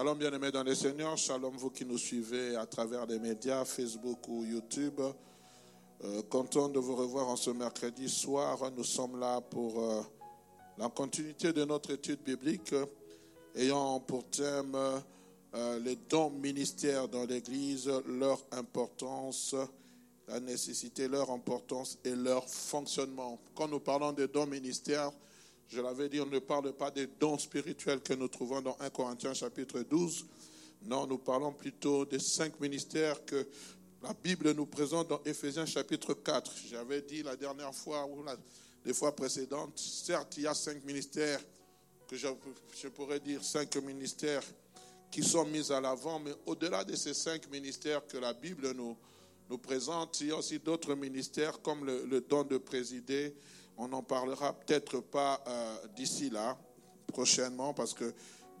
Shalom bien-aimés dans les seigneurs, shalom vous qui nous suivez à travers les médias, Facebook ou YouTube. Euh, content de vous revoir en ce mercredi soir. Nous sommes là pour euh, la continuité de notre étude biblique, ayant pour thème euh, les dons ministères dans l'Église, leur importance, la nécessité, leur importance et leur fonctionnement. Quand nous parlons des dons ministères, je l'avais dit, on ne parle pas des dons spirituels que nous trouvons dans 1 Corinthiens chapitre 12. Non, nous parlons plutôt des cinq ministères que la Bible nous présente dans Éphésiens chapitre 4. J'avais dit la dernière fois ou les fois précédentes, certes, il y a cinq ministères que je, pourrais dire cinq ministères qui sont mis à l'avant, mais au-delà de ces cinq ministères que la Bible nous, présente, il y a aussi d'autres ministères comme le don de présider, on n'en parlera peut-être pas euh, d'ici là, prochainement, parce que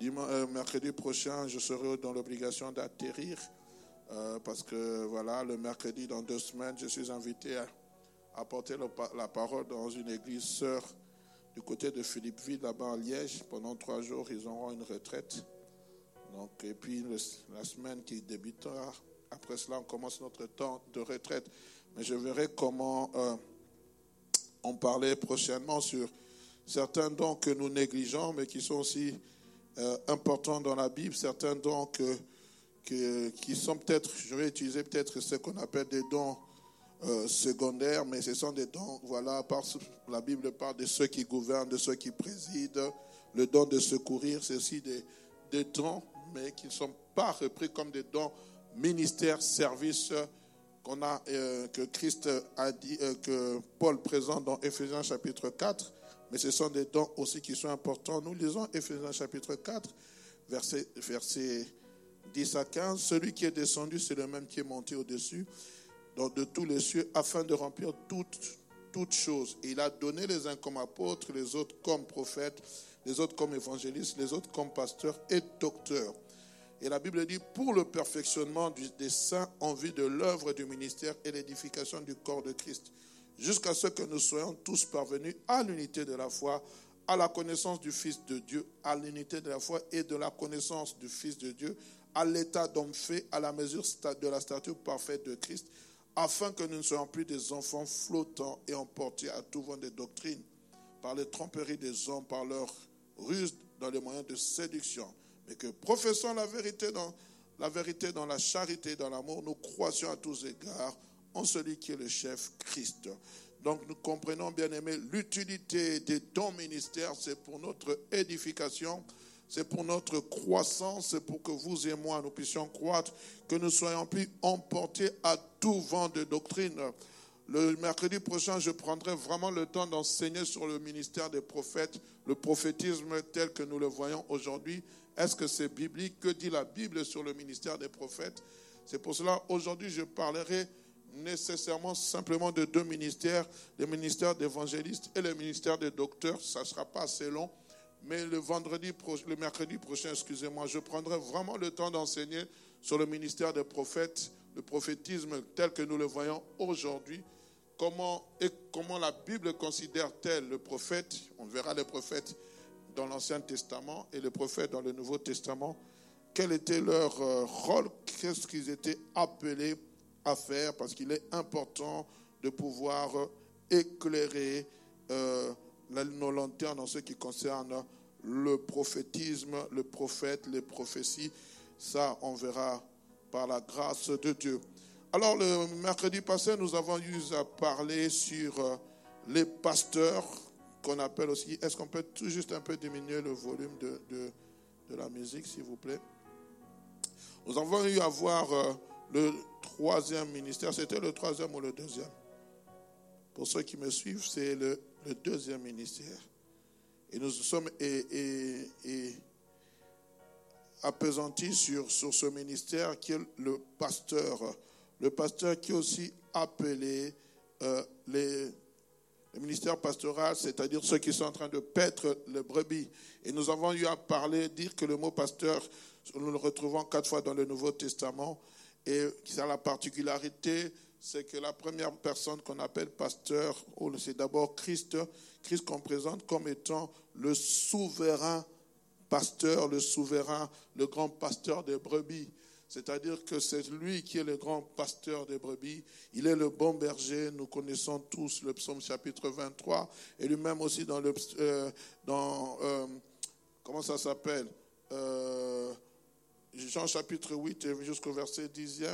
euh, mercredi prochain, je serai dans l'obligation d'atterrir, euh, parce que voilà, le mercredi, dans deux semaines, je suis invité à apporter la parole dans une église sœur du côté de Philippeville, là-bas en Liège. Pendant trois jours, ils auront une retraite. Donc, et puis la semaine qui débutera, après cela, on commence notre temps de retraite. Mais je verrai comment on parlait prochainement sur certains dons que nous négligeons, mais qui sont aussi euh, importants dans la Bible, certains dons qui sont peut-être, je vais utiliser peut-être ce qu'on appelle des dons euh, secondaires, mais ce sont des dons, voilà, la Bible parle de ceux qui gouvernent, de ceux qui président, le don de secourir, c'est aussi des, des dons, mais qui ne sont pas repris comme des dons ministères, services, euh, que Christ a dit, euh, que Paul présente dans Ephésiens chapitre 4, mais ce sont des dons aussi qui sont importants. Nous lisons Ephésiens chapitre 4, verset, verset 10 à 15. Celui qui est descendu, c'est le même qui est monté au-dessus de tous les cieux afin de remplir toutes, choses. Il a donné les uns comme apôtres, les autres comme prophètes, les autres comme évangélistes, les autres comme pasteurs et docteurs et la Bible dit pour le perfectionnement des saints en vue de l'œuvre du ministère et l'édification du corps de Christ, jusqu'à ce que nous soyons tous parvenus à l'unité de la foi, à la connaissance du Fils de Dieu, à l'unité de la foi et de la connaissance du Fils de Dieu, à l'état d'homme fait, à la mesure de la stature parfaite de Christ, afin que nous ne soyons plus des enfants flottants et emportés à tout vent de doctrines, par les tromperies des hommes, par leur ruse dans les moyens de séduction et que professant la vérité dans la vérité dans la charité, dans l'amour, nous croissions à tous égards en celui qui est le chef Christ. Donc nous comprenons, bien aimé, l'utilité des dons ministères, c'est pour notre édification, c'est pour notre croissance, c'est pour que vous et moi, nous puissions croître, que nous soyons plus emportés à tout vent de doctrine. Le mercredi prochain, je prendrai vraiment le temps d'enseigner sur le ministère des prophètes, le prophétisme tel que nous le voyons aujourd'hui, est-ce que c'est biblique? Que dit la Bible sur le ministère des prophètes? C'est pour cela, aujourd'hui, je parlerai nécessairement simplement de deux ministères, le ministère d'évangéliste et le ministère des docteurs. Ça ne sera pas assez long. Mais le le mercredi prochain, excusez-moi, je prendrai vraiment le temps d'enseigner sur le ministère des prophètes, le prophétisme tel que nous le voyons aujourd'hui. Comment, et comment la Bible considère-t-elle le prophète? On verra les prophètes dans l'Ancien Testament et les prophètes dans le Nouveau Testament, quel était leur euh, rôle, qu'est-ce qu'ils étaient appelés à faire, parce qu'il est important de pouvoir éclairer euh, nos lanternes en ce qui concerne le prophétisme, le prophète, les prophéties. Ça, on verra par la grâce de Dieu. Alors, le mercredi passé, nous avons eu à parler sur euh, les pasteurs qu'on appelle aussi. Est-ce qu'on peut tout juste un peu diminuer le volume de, de, la musique, s'il vous plaît? Nous avons eu à voir euh, le troisième ministère. C'était le troisième ou le deuxième? Pour ceux qui me suivent, c'est le, deuxième ministère. Et nous sommes et, sur, sur ce ministère qui est le pasteur. Le pasteur qui aussi appelé euh, les le ministère pastoral, c'est-à-dire ceux qui sont en train de paître les brebis. Et nous avons eu à parler, dire que le mot pasteur, nous le retrouvons quatre fois dans le Nouveau Testament. Et qui a la particularité, c'est que la première personne qu'on appelle pasteur, c'est d'abord Christ, Christ qu'on présente comme étant le souverain pasteur, le souverain, le grand pasteur des brebis. C'est-à-dire que c'est lui qui est le grand pasteur des brebis. Il est le bon berger. Nous connaissons tous le psaume chapitre 23 et lui-même aussi dans le euh, dans euh, comment ça s'appelle euh, Jean chapitre 8 jusqu'au verset 10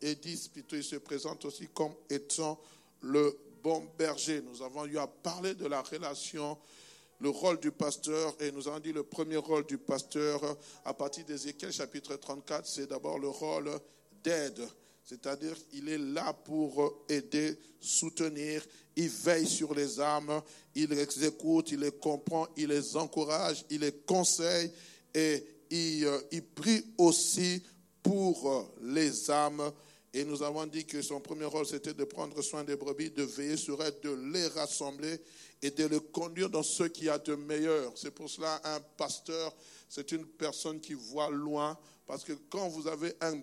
et 10 plutôt il se présente aussi comme étant le bon berger. Nous avons eu à parler de la relation le rôle du pasteur, et nous avons dit le premier rôle du pasteur à partir d'Ézéchiel chapitre 34, c'est d'abord le rôle d'aide. C'est-à-dire, il est là pour aider, soutenir, il veille sur les âmes, il les écoute, il les comprend, il les encourage, il les conseille et il, il prie aussi pour les âmes. Et nous avons dit que son premier rôle, c'était de prendre soin des brebis, de veiller sur elles, de les rassembler et de le conduire dans ce qu'il y a de meilleur. C'est pour cela un pasteur, c'est une personne qui voit loin, parce que quand vous avez un,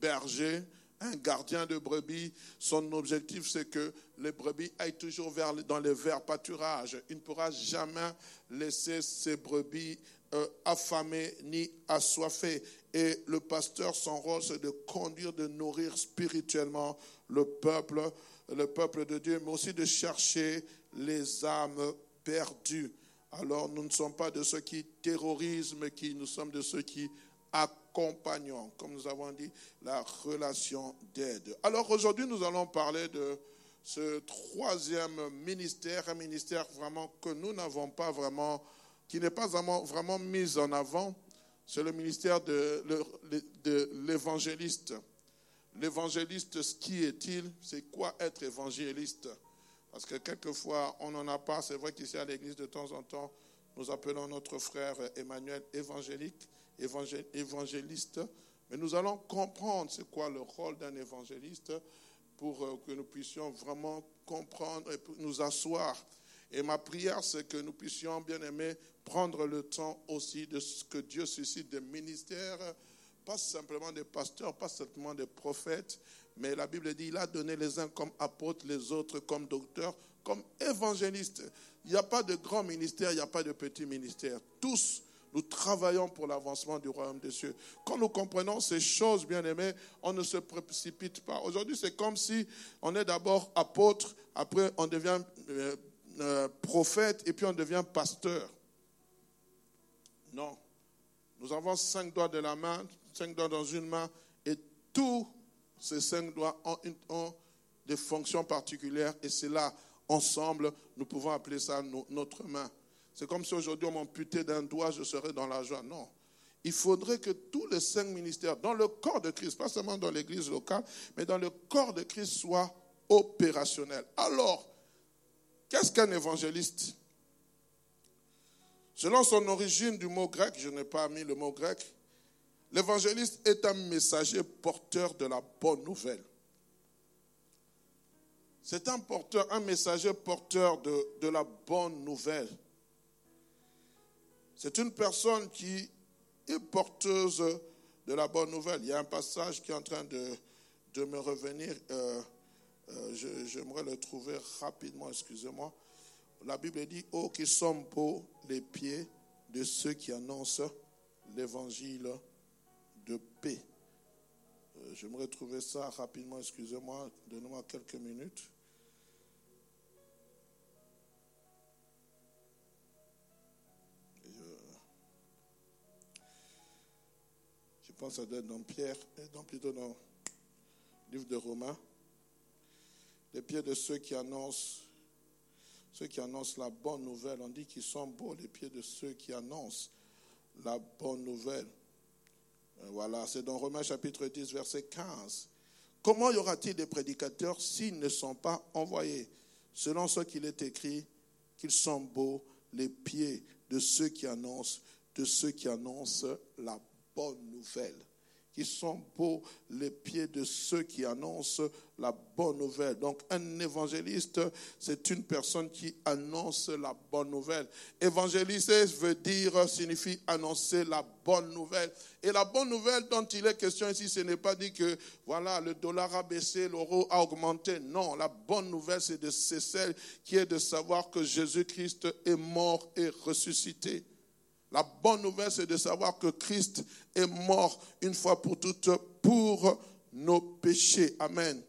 berger, un gardien de brebis, son objectif c'est que les brebis aillent toujours vers, dans les verts pâturages. Il ne pourra jamais laisser ses brebis euh, affamées ni assoiffées. Et le pasteur, son rôle, c'est de conduire, de nourrir spirituellement le peuple, le peuple de Dieu, mais aussi de chercher les âmes perdues. Alors nous ne sommes pas de ceux qui terrorisent, mais qui, nous sommes de ceux qui accompagnons, comme nous avons dit, la relation d'aide. Alors aujourd'hui, nous allons parler de ce troisième ministère, un ministère vraiment que nous n'avons pas vraiment, qui n'est pas vraiment, mis en avant. C'est le ministère de, de l'évangéliste. L'évangéliste, ce qui est-il? C'est quoi être évangéliste? Parce que quelquefois, on n'en a pas. C'est vrai qu'ici à l'église, de temps en temps, nous appelons notre frère Emmanuel évangélique, évangéliste. Mais nous allons comprendre c'est quoi le rôle d'un évangéliste pour euh, que nous puissions vraiment comprendre et nous asseoir. Et ma prière, c'est que nous puissions, bien aimer, prendre le temps aussi de ce que Dieu suscite des ministères, pas simplement des pasteurs, pas simplement des prophètes, mais la Bible dit, il a donné les uns comme apôtres, les autres comme docteurs, comme évangélistes. Il n'y a pas de grand ministère, il n'y a pas de petit ministère. Tous, nous travaillons pour l'avancement du royaume des cieux. Quand nous comprenons ces choses, bien aimés, on ne se précipite pas. Aujourd'hui, c'est comme si on est d'abord apôtre, après on devient euh, euh, prophète et puis on devient pasteur. Non. Nous avons cinq doigts de la main, cinq doigts dans une main, et tout ces cinq doigts ont, des fonctions particulières et c'est là, ensemble, nous pouvons appeler ça notre main. C'est comme si aujourd'hui on m'amputait d'un doigt, je serais dans la joie. Non. Il faudrait que tous les cinq ministères, dans le corps de Christ, pas seulement dans l'église locale, mais dans le corps de Christ, soient opérationnels. Alors, qu'est-ce qu'un évangéliste? Selon son origine du mot grec, je n'ai pas mis le mot grec, L'évangéliste est un messager porteur de la bonne nouvelle. C'est un porteur, un messager porteur de, la bonne nouvelle. C'est une personne qui est porteuse de la bonne nouvelle. Il y a un passage qui est en train de, me revenir. Euh, euh, j'aimerais le trouver rapidement, excusez-moi. La Bible dit, oh, qui sont beaux les pieds de ceux qui annoncent l'évangile de paix. Euh, j'aimerais trouver ça rapidement, excusez-moi, donnez-moi quelques minutes. Je, pense doit être dans Pierre, dans, plutôt dans le livre de Romains. Les pieds de ceux qui annoncent, ceux qui annoncent la bonne nouvelle. On dit qu'ils sont beaux, les pieds de ceux qui annoncent la bonne nouvelle. Voilà, c'est dans Romains chapitre 10, verset 15. Comment y aura-t-il des prédicateurs s'ils ne sont pas envoyés? Selon ce qu'il est écrit, qu'ils sont beaux les pieds de ceux qui annoncent, de ceux qui annoncent la bonne nouvelle qui sont beaux les pieds de ceux qui annoncent la bonne nouvelle. Donc un évangéliste, c'est une personne qui annonce la bonne nouvelle. Évangéliser veut dire, signifie annoncer la bonne nouvelle. Et la bonne nouvelle dont il est question ici, ce n'est pas dit que voilà, le dollar a baissé, l'euro a augmenté. Non, la bonne nouvelle, c'est celle qui est de savoir que Jésus-Christ est mort et ressuscité. La bonne nouvelle, c'est de savoir que Christ est mort une fois pour toutes pour nos péchés. Amen.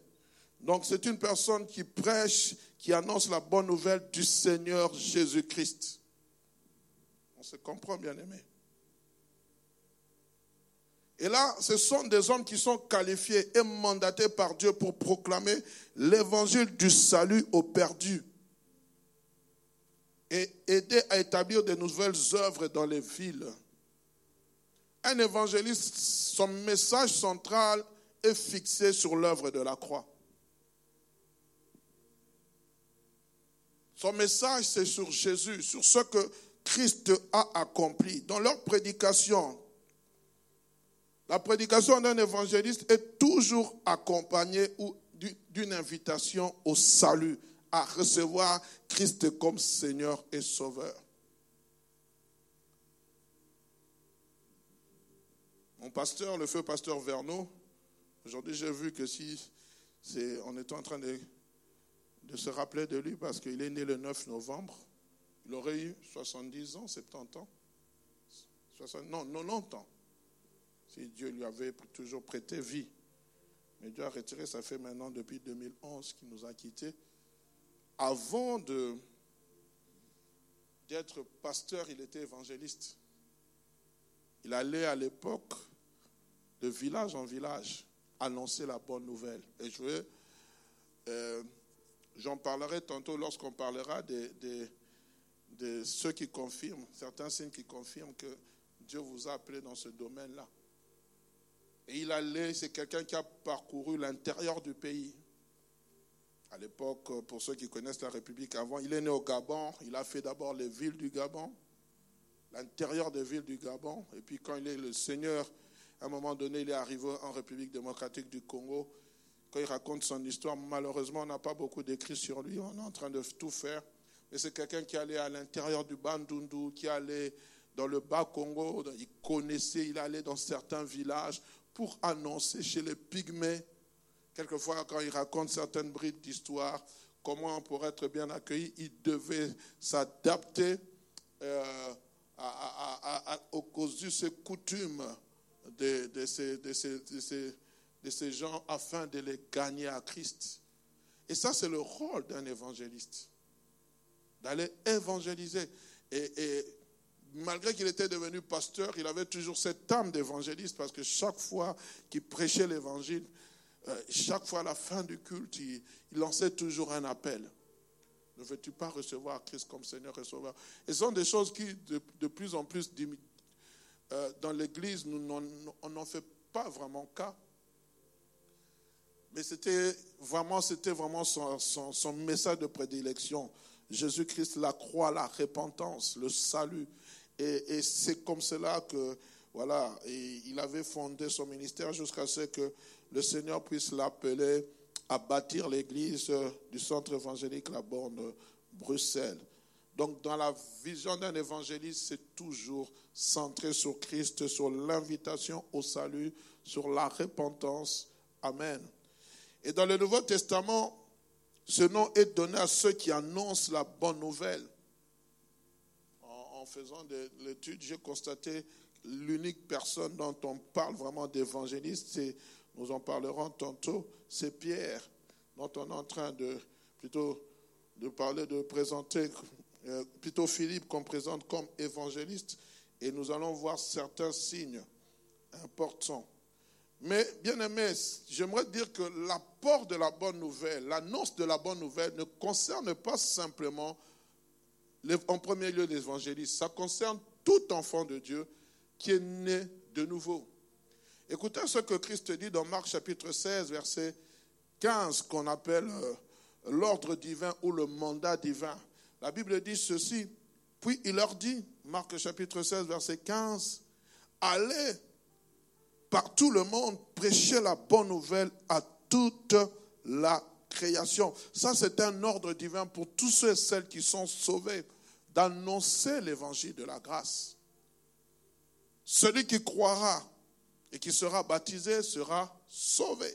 Donc c'est une personne qui prêche, qui annonce la bonne nouvelle du Seigneur Jésus-Christ. On se comprend, bien aimé. Et là, ce sont des hommes qui sont qualifiés et mandatés par Dieu pour proclamer l'évangile du salut aux perdus et aider à établir de nouvelles œuvres dans les villes. Un évangéliste, son message central est fixé sur l'œuvre de la croix. Son message, c'est sur Jésus, sur ce que Christ a accompli. Dans leur prédication, la prédication d'un évangéliste est toujours accompagnée d'une invitation au salut, à recevoir Christ comme Seigneur et Sauveur. Mon pasteur, le feu pasteur Verneau, aujourd'hui j'ai vu que si on était en train de, de se rappeler de lui parce qu'il est né le 9 novembre, il aurait eu 70 ans, 70 ans, 60, non, 90 ans, si Dieu lui avait toujours prêté vie. Mais Dieu a retiré, ça fait maintenant depuis 2011 qu'il nous a quittés avant d'être pasteur, il était évangéliste. Il allait à l'époque de village en village annoncer la bonne nouvelle. Et je euh, j'en parlerai tantôt lorsqu'on parlera de, de, ceux qui confirment, certains signes qui confirment que Dieu vous a appelé dans ce domaine-là. Et il allait, c'est quelqu'un qui a parcouru l'intérieur du pays. À l'époque, pour ceux qui connaissent la République avant, il est né au Gabon. Il a fait d'abord les villes du Gabon, l'intérieur des villes du Gabon. Et puis quand il est le Seigneur, à un moment donné, il est arrivé en République démocratique du Congo. Quand il raconte son histoire, malheureusement, on n'a pas beaucoup d'écrits sur lui. On est en train de tout faire. Mais c'est quelqu'un qui allait à l'intérieur du Bandundu, qui allait dans le bas Congo. Il connaissait, il allait dans certains villages pour annoncer chez les pygmées Quelquefois, quand il raconte certaines brides d'histoire, comment pour être bien accueilli, il devait s'adapter euh, aux coutumes de, ces, ces, de, ces, gens afin de les gagner à Christ. Et ça, c'est le rôle d'un évangéliste, d'aller évangéliser. Et, et malgré qu'il était devenu pasteur, il avait toujours cette âme d'évangéliste parce que chaque fois qu'il prêchait l'évangile, euh, chaque fois à la fin du culte, il, lançait toujours un appel. Ne veux-tu pas recevoir Christ comme Seigneur et Sauveur? Et ce sont des choses qui, de, plus en plus, euh, dans l'Église, on n'en fait pas vraiment cas. Mais c'était vraiment, c'était vraiment son, message de prédilection. Jésus-Christ, la croix, la repentance, le salut. Et, et c'est comme cela que, voilà, il avait fondé son ministère jusqu'à ce que le Seigneur puisse l'appeler à bâtir l'église du centre évangélique La Borne, Bruxelles. Donc, dans la vision d'un évangéliste, c'est toujours centré sur Christ, sur l'invitation au salut, sur la repentance. Amen. Et dans le Nouveau Testament, ce nom est donné à ceux qui annoncent la bonne nouvelle. En, faisant de l'étude, j'ai constaté l'unique personne dont on parle vraiment d'évangéliste, c'est nous en parlerons tantôt, c'est Pierre, dont on est en train de plutôt parler, de présenter, euh, plutôt Philippe qu'on présente comme évangéliste, et nous allons voir certains signes importants. Mais bien aimé, j'aimerais dire que l'apport de la bonne nouvelle, l'annonce de la bonne nouvelle ne concerne pas simplement en premier lieu l'évangéliste, ça concerne tout enfant de Dieu qui est né de nouveau. Écoutez ce que Christ dit dans Marc chapitre 16, verset 15, qu'on appelle euh, l'ordre divin ou le mandat divin. La Bible dit ceci, puis il leur dit, Marc chapitre 16, verset 15, allez par tout le monde prêcher la bonne nouvelle à toute la création. Ça, c'est un ordre divin pour tous ceux et celles qui sont sauvés, d'annoncer l'évangile de la grâce. Celui qui croira et qui sera baptisé sera sauvé.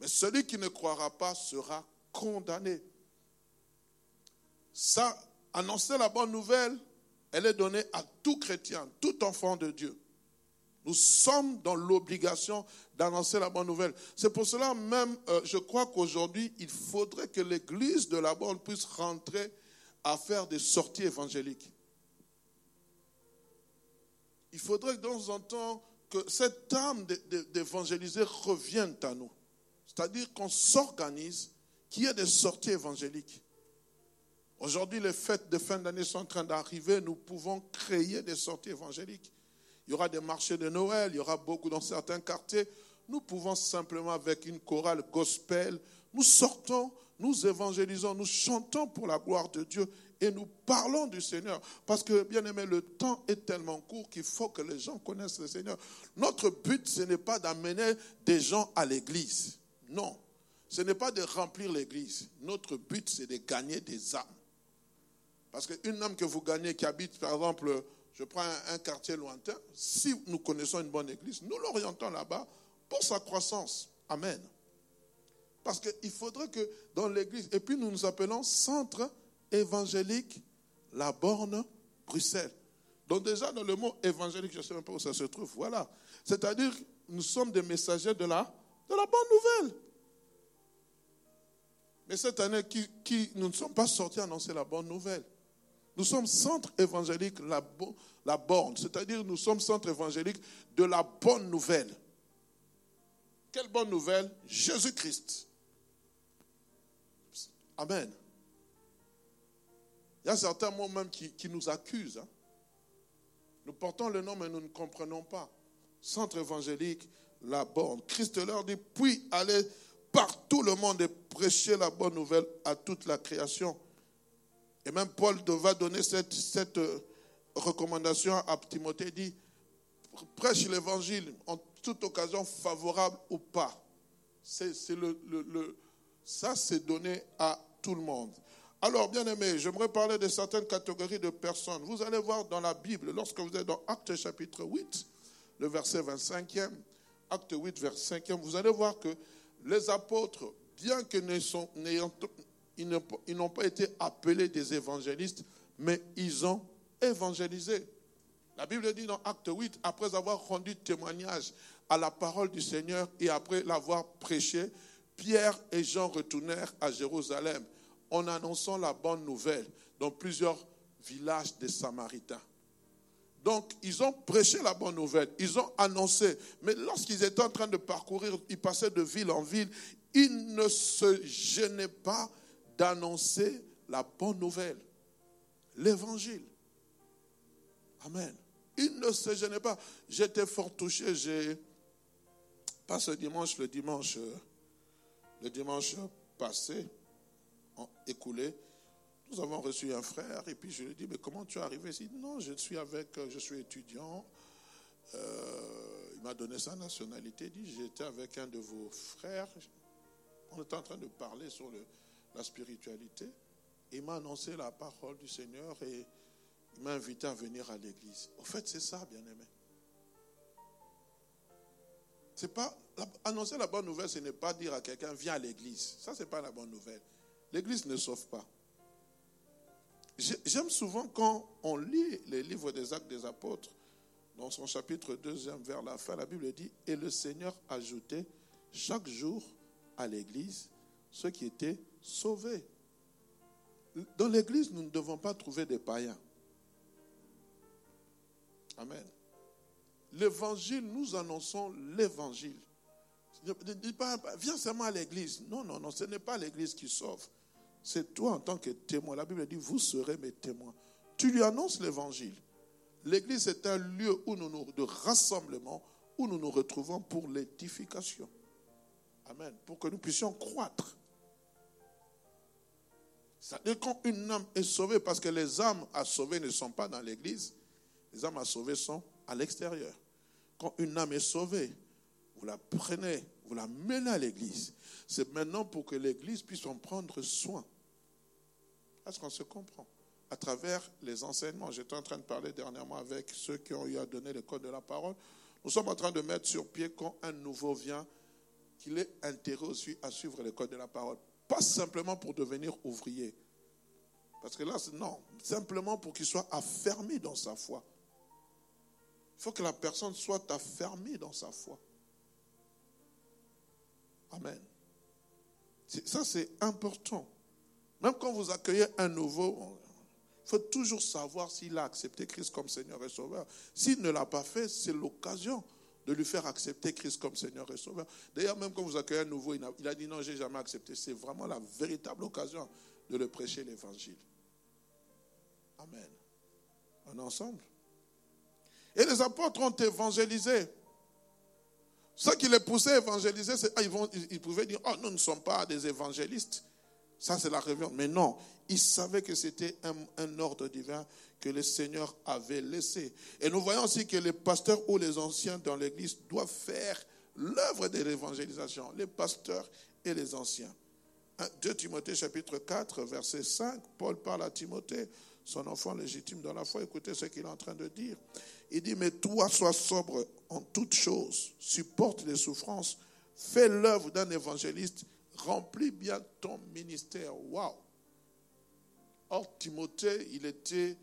Mais celui qui ne croira pas sera condamné. Ça, annoncer la bonne nouvelle, Elle est donnée à tout chrétien, tout enfant de Dieu. Nous sommes dans l'obligation d'annoncer la bonne nouvelle. C'est pour cela même, euh, je crois qu'aujourd'hui, il faudrait que l'Église de la bonne puisse rentrer à faire des sorties évangéliques. Il faudrait que de temps en temps que cette âme d'évangéliser revienne à nous. C'est-à-dire qu'on s'organise, qu'il y ait des sorties évangéliques. Aujourd'hui, les fêtes de fin d'année sont en train d'arriver. Nous pouvons créer des sorties évangéliques. Il y aura des marchés de Noël, il y aura beaucoup dans certains quartiers. Nous pouvons simplement, avec une chorale gospel, nous sortons, nous évangélisons, nous chantons pour la gloire de Dieu et nous parlons du Seigneur. Parce que, bien aimé, le temps est tellement court qu'il faut que les gens connaissent le Seigneur. Notre but, ce n'est pas d'amener des gens à l'église. Non. Ce n'est pas de remplir l'église. Notre but, c'est de gagner des âmes. Parce qu'une âme que vous gagnez qui habite, par exemple, je prends un, quartier lointain, si nous connaissons une bonne église, nous l'orientons là-bas pour sa croissance. Amen. Parce qu'il faudrait que dans l'église, et puis nous nous appelons Centre évangélique La Borne, Bruxelles. Donc déjà dans le mot évangélique, je ne sais même pas où ça se trouve, voilà. C'est-à-dire, nous sommes des messagers de la, bonne nouvelle. Mais cette année, qui, qui, nous ne sommes pas sortis annoncer la bonne nouvelle. Nous sommes centre évangélique, la, la borne, c'est-à-dire nous sommes centre évangélique de la bonne nouvelle. Quelle bonne nouvelle? Jésus-Christ. Amen. Il y a certains mots même qui, nous accusent. Hein. Nous portons le nom, mais nous ne comprenons pas. Centre évangélique, la borne. Christ leur dit, puis allez par tout le monde et prêcher la bonne nouvelle à toute la création. Et même Paul va donner cette, cette euh, recommandation à Timothée, dit, prêche l'évangile en toute occasion favorable ou pas. C'est, le, le, ça, c'est donné à tout le monde. Alors, bien aimé, j'aimerais parler de certaines catégories de personnes. Vous allez voir dans la Bible, lorsque vous êtes dans Acte chapitre 8, le verset 25e, Acte 8, verset 5e, vous allez voir que les apôtres, bien que n'ont pas été appelés des évangélistes, mais ils ont évangélisé. La Bible dit dans Acte 8, après avoir rendu témoignage à la parole du Seigneur et après l'avoir prêché, Pierre et Jean retournèrent à Jérusalem en annonçant la bonne nouvelle dans plusieurs villages des Samaritains. Donc, ils ont prêché la bonne nouvelle, ils ont annoncé. Mais lorsqu'ils étaient en train de parcourir, ils passaient de ville en ville, ils ne se gênaient pas d'annoncer la bonne nouvelle, l'évangile. Amen. Il ne se gênait pas. J'étais fort touché. J'ai, pas ce dimanche, le dimanche, le dimanche passé, écoulé, nous avons reçu un frère et puis je lui ai dit, mais comment tu es arrivé ici? Non, je suis avec, je suis étudiant. Euh, il m'a donné sa nationalité. Il dit, j'étais avec un de vos frères. On était en train de parler sur la spiritualité. Il m'a annoncé la parole du Seigneur et il m'a invité à venir à l'église. Au fait, c'est ça, bien-aimé. C'est pas annoncer la bonne nouvelle, ce n'est pas dire à quelqu'un viens à l'église. Ça, c'est pas la bonne nouvelle. L'église ne sauve pas. J'aime souvent quand on lit les livres des Actes des Apôtres, dans son chapitre 2, vers la fin, la Bible dit Et le Seigneur ajoutait chaque jour à l'église ceux qui étaient sauvés. Dans l'église, nous ne devons pas trouver des païens. Amen. L'évangile, nous annonçons l'évangile. Ne dis pas, viens seulement à l'église. Non, non, non, ce n'est pas l'église qui sauve. C'est toi en tant que témoin. La Bible dit, vous serez mes témoins. Tu lui annonces l'évangile. L'église est un lieu où nous nous, de rassemblement où nous nous retrouvons pour l'édification. Amen. Pour que nous puissions croître. C'est-à-dire quand une âme est sauvée, parce que les âmes à sauver ne sont pas dans l'église, les âmes à sauver sont à l'extérieur. Quand une âme est sauvée, vous la prenez, vous la menez à l'église. C'est maintenant pour que l'église puisse en prendre soin. Est-ce qu'on se comprend À travers les enseignements, j'étais en train de parler dernièrement avec ceux qui ont eu à donner le code de la parole. Nous sommes en train de mettre sur pied quand un nouveau vient, qu'il est intérêt aussi à suivre le code de la parole pas simplement pour devenir ouvrier. Parce que là, non, simplement pour qu'il soit affermi dans sa foi. Il faut que la personne soit affermie dans sa foi. Amen. Ça, c'est important. Même quand vous accueillez un nouveau, il faut toujours savoir s'il a accepté Christ comme Seigneur et Sauveur. S'il ne l'a pas fait, c'est l'occasion de lui faire accepter Christ comme Seigneur et Sauveur. D'ailleurs, même quand vous accueillez un nouveau, il a, dit non, j'ai jamais accepté. C'est vraiment la véritable occasion de le prêcher l'évangile. Amen. Est ensemble. Et les apôtres ont évangélisé. Ce qui les poussait à évangéliser, ah, ils pouvaient dire, oh, nous ne sommes pas des évangélistes. Ça, c'est la révélation. Mais non, ils savaient que c'était un, un, ordre divin que le Seigneur avait laissé. Et nous voyons aussi que les pasteurs ou les anciens dans l'Église doivent faire l'œuvre de l'évangélisation. Les pasteurs et les anciens. 2 Timothée chapitre 4, verset 5, Paul parle à Timothée, son enfant légitime dans la foi. Écoutez ce qu'il est en train de dire. Il dit, mais toi, sois sobre en toutes choses, supporte les souffrances, fais l'œuvre d'un évangéliste, remplis bien ton ministère. Waouh! Or, Timothée, il était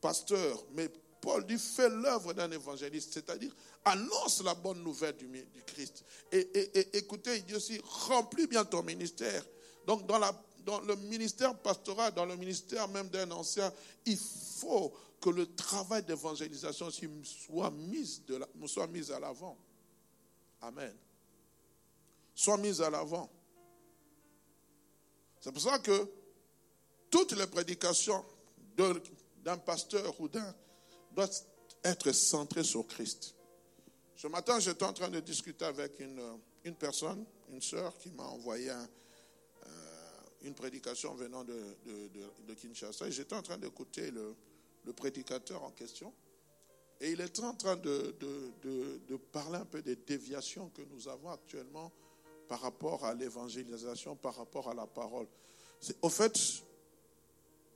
pasteur, mais Paul dit, fais l'œuvre d'un évangéliste, c'est-à-dire annonce la bonne nouvelle du, Christ. Et, et, écoutez, il dit aussi, remplis bien ton ministère. Donc, dans, la, dans le ministère pastoral, dans le ministère même d'un ancien, il faut que le travail d'évangélisation soit mis, soit à l'avant. Amen. Soit mis à l'avant. C'est pour ça que toutes les prédications d'un pasteur ou d'un doivent être centrées sur Christ. Ce matin, j'étais en train de discuter avec une, une personne, une sœur, qui m'a envoyé un, une prédication venant de, Kinshasa. J'étais en train d'écouter le, prédicateur en question. Et il était en train de, de, parler un peu des déviations que nous avons actuellement par rapport à l'évangélisation, par rapport à la parole. Au fait,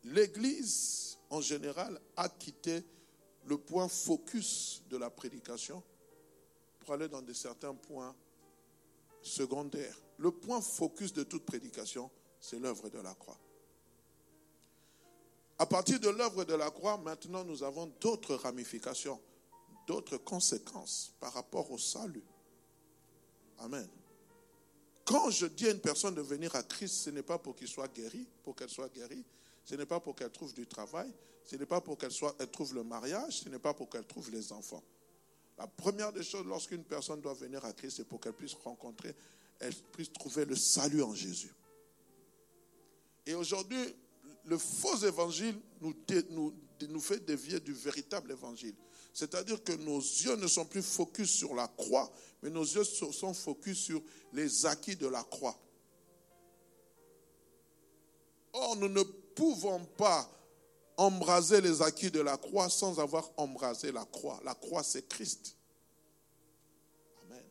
l'Église en général a quitté le point focus de la prédication pour aller dans de certains points secondaires. Le point focus de toute prédication, c'est l'œuvre de la croix. À partir de l'œuvre de la croix, maintenant, nous avons d'autres ramifications, d'autres conséquences par rapport au salut. Amen. Quand je dis à une personne de venir à Christ, ce n'est pas pour qu'il soit guéri, pour qu'elle soit guérie, ce n'est pas pour qu'elle trouve du travail, ce n'est pas pour qu'elle elle trouve le mariage, ce n'est pas pour qu'elle trouve les enfants. La première des choses, lorsqu'une personne doit venir à Christ, c'est pour qu'elle puisse rencontrer, elle puisse trouver le salut en Jésus. Et aujourd'hui, le faux évangile nous, fait dévier du véritable évangile. C'est-à-dire que nos yeux ne sont plus focus sur la croix, mais nos yeux sont focus sur les acquis de la croix. Or, nous ne pouvons pas embraser les acquis de la croix sans avoir embrasé la croix. La croix, c'est Christ. Amen.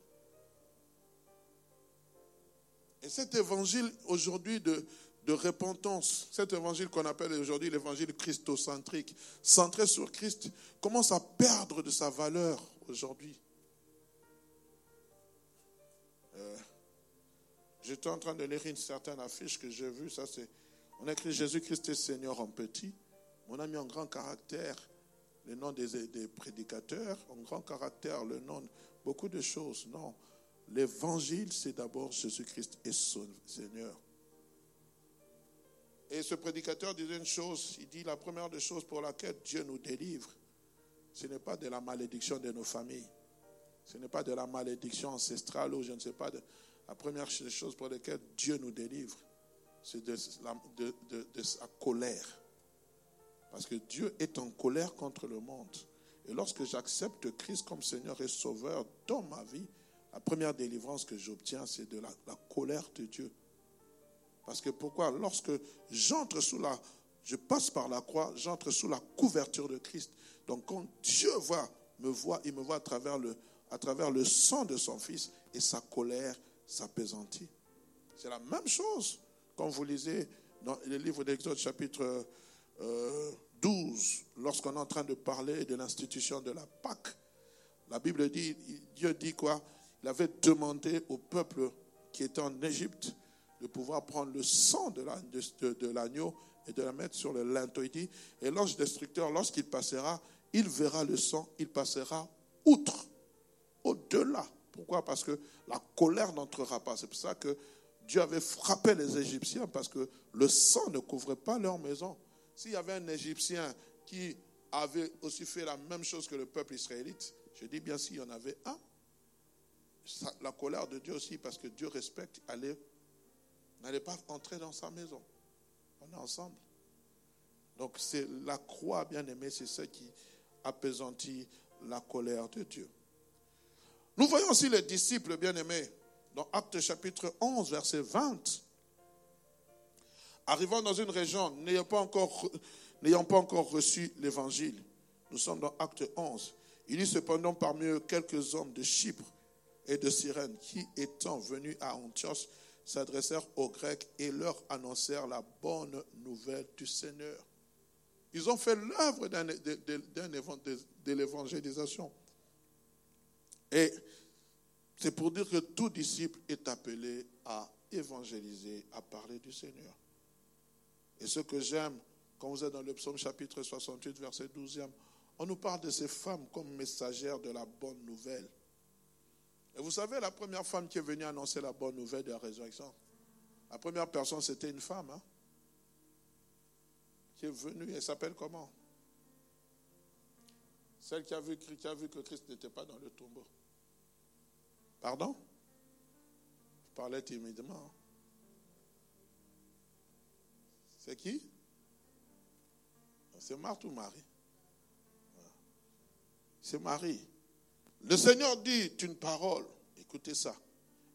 Et cet évangile aujourd'hui de, de repentance, cet évangile qu'on appelle aujourd'hui l'évangile christocentrique, centré sur Christ, commence à perdre de sa valeur aujourd'hui. Euh, j'étais en train de lire une certaine affiche que j'ai vue, ça c'est, on écrit Jésus-Christ est Seigneur en petit. On a mis en grand caractère le nom des, des prédicateurs, en grand caractère le nom beaucoup de choses. Non, l'évangile c'est d'abord Jésus-Christ est Seigneur. Et ce prédicateur disait une chose, il dit la première des choses pour laquelle Dieu nous délivre, ce n'est pas de la malédiction de nos familles, ce n'est pas de la malédiction ancestrale ou je ne sais pas, la première des choses pour laquelle Dieu nous délivre, c'est de, de, sa colère. Parce que Dieu est en colère contre le monde. Et lorsque j'accepte Christ comme Seigneur et Sauveur dans ma vie, la première délivrance que j'obtiens, c'est de la colère de Dieu. Parce que pourquoi Lorsque j'entre sous la, je passe par la croix, j'entre sous la couverture de Christ. Donc quand Dieu voit, me voit, il me voit à travers le, à travers le sang de son Fils et sa colère s'apaisantit. C'est la même chose quand vous lisez dans le livre d'Exode chapitre 12, euh, lorsqu'on est en train de parler de l'institution de la Pâque. La Bible dit, Dieu dit quoi? Il avait demandé au peuple qui était en Égypte de pouvoir prendre le sang de l'agneau et de la mettre sur le linteau. Il dit, et l'ange destructeur, lorsqu'il passera, il verra le sang, il passera outre, au-delà. Pourquoi? Parce que la colère n'entrera pas. C'est pour ça que Dieu avait frappé les Égyptiens, parce que le sang ne couvrait pas leur maison. S'il y avait un Égyptien qui avait aussi fait la même chose que le peuple israélite, je dis bien s'il y en avait un, la colère de Dieu aussi, parce que Dieu respecte, n'allait pas entrer dans sa maison. On est ensemble. Donc c'est la croix, bien aimé, c'est ce qui apaisantit la colère de Dieu. Nous voyons aussi les disciples, bien aimés, dans Actes chapitre 11, verset 20. Arrivant dans une région, n'ayant pas encore, reçu l'évangile, nous sommes dans Acte 11. Il y eut cependant parmi eux quelques hommes de Chypre et de Cyrène qui, étant venus à Antioche, s'adressèrent aux Grecs et leur annoncèrent la bonne nouvelle du Seigneur. Ils ont fait l'œuvre de l'évangélisation. Et c'est pour dire que tout disciple est appelé à évangéliser, à parler du Seigneur. Et ce que j'aime, quand vous êtes dans le psaume chapitre 68, verset 12, on nous parle de ces femmes comme messagères de la bonne nouvelle. Et vous savez, la première femme qui est venue annoncer la bonne nouvelle de la résurrection, la première personne, c'était une femme. Hein, qui est venue, elle s'appelle comment? Celle qui a, vu, qui a vu que Christ n'était pas dans le tombeau. Pardon? Je parlais timidement. Hein. C'est qui? C'est Marthe ou Marie? C'est Marie. Le Seigneur dit une parole, écoutez ça,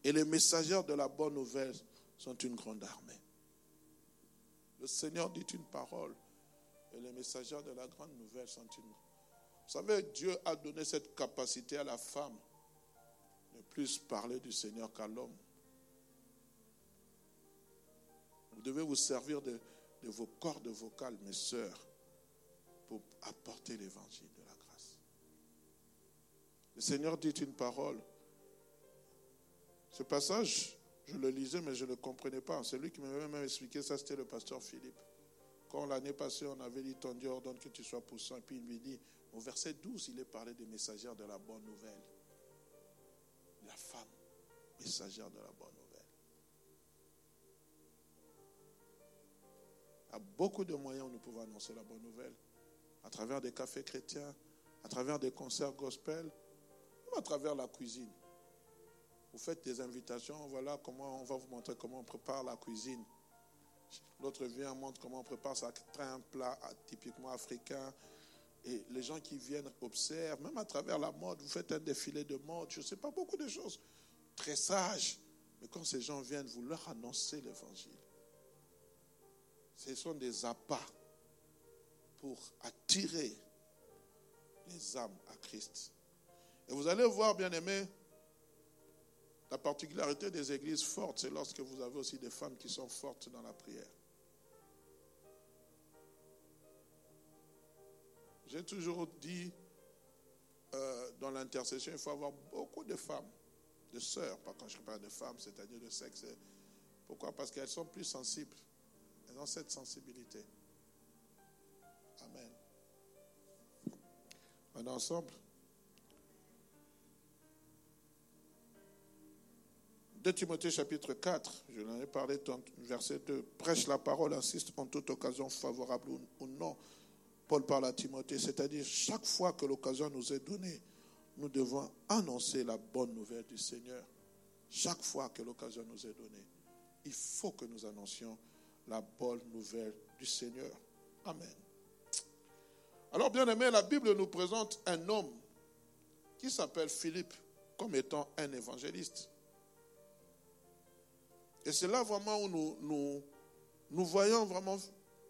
et les messagers de la bonne nouvelle sont une grande armée. Le Seigneur dit une parole, et les messagers de la grande nouvelle sont une. Vous savez, Dieu a donné cette capacité à la femme de plus parler du Seigneur qu'à l'homme. Vous devez vous servir de, de vos cordes vocales, mes sœurs, pour apporter l'évangile. Le Seigneur dit une parole. Ce passage, je le lisais, mais je ne le comprenais pas. C'est lui qui m'avait même expliqué ça, c'était le pasteur Philippe. Quand l'année passée, on avait dit Ton Dieu ordonne que tu sois poussant. Puis il lui dit, au verset 12, il est parlé des messagères de la bonne nouvelle. La femme, messagère de la bonne nouvelle. A beaucoup de moyens où nous pouvons annoncer la bonne nouvelle. À travers des cafés chrétiens, à travers des concerts gospel, à travers la cuisine. Vous faites des invitations, voilà comment on va vous montrer comment on prépare la cuisine. L'autre vient, montre comment on prépare ça, un plat typiquement africain. Et les gens qui viennent observent, même à travers la mode, vous faites un défilé de mode, je ne sais pas, beaucoup de choses très sages. Mais quand ces gens viennent, vous leur annoncez l'évangile. Ce sont des appâts pour attirer les âmes à Christ. Et vous allez voir, bien aimé, la particularité des églises fortes, c'est lorsque vous avez aussi des femmes qui sont fortes dans la prière. J'ai toujours dit, euh, dans l'intercession, il faut avoir beaucoup de femmes, de sœurs, quand je parle de femmes, c'est-à-dire de sexe. Pourquoi? Parce qu'elles sont plus sensibles. Elles ont cette sensibilité. Amen. On est ensemble 2 Timothée chapitre 4, je l'en ai parlé, verset 2, prêche la parole, insiste en toute occasion favorable ou non. Paul parle à Timothée, c'est-à-dire chaque fois que l'occasion nous est donnée, nous devons annoncer la bonne nouvelle du Seigneur. Chaque fois que l'occasion nous est donnée, il faut que nous annoncions la bonne nouvelle du Seigneur. Amen. Alors, bien aimé, la Bible nous présente un homme qui s'appelle Philippe comme étant un évangéliste. Et c'est là vraiment où nous, nous, voyons vraiment,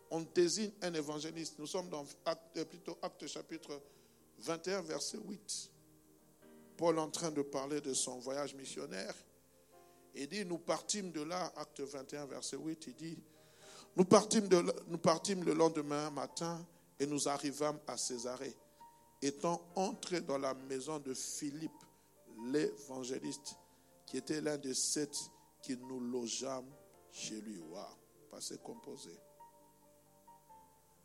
on désigne un évangéliste. Nous sommes dans acte, plutôt acte chapitre 21, verset 8. Paul en train de parler de son voyage missionnaire. Il dit, nous partîmes de là, acte 21, verset 8, il dit, nous partîmes, nous partîmes le lendemain matin et nous arrivâmes à Césarée. Étant entrés dans la maison de Philippe, l'évangéliste, qui était l'un des sept qui nous logeâmes chez lui. Waouh, passé composé.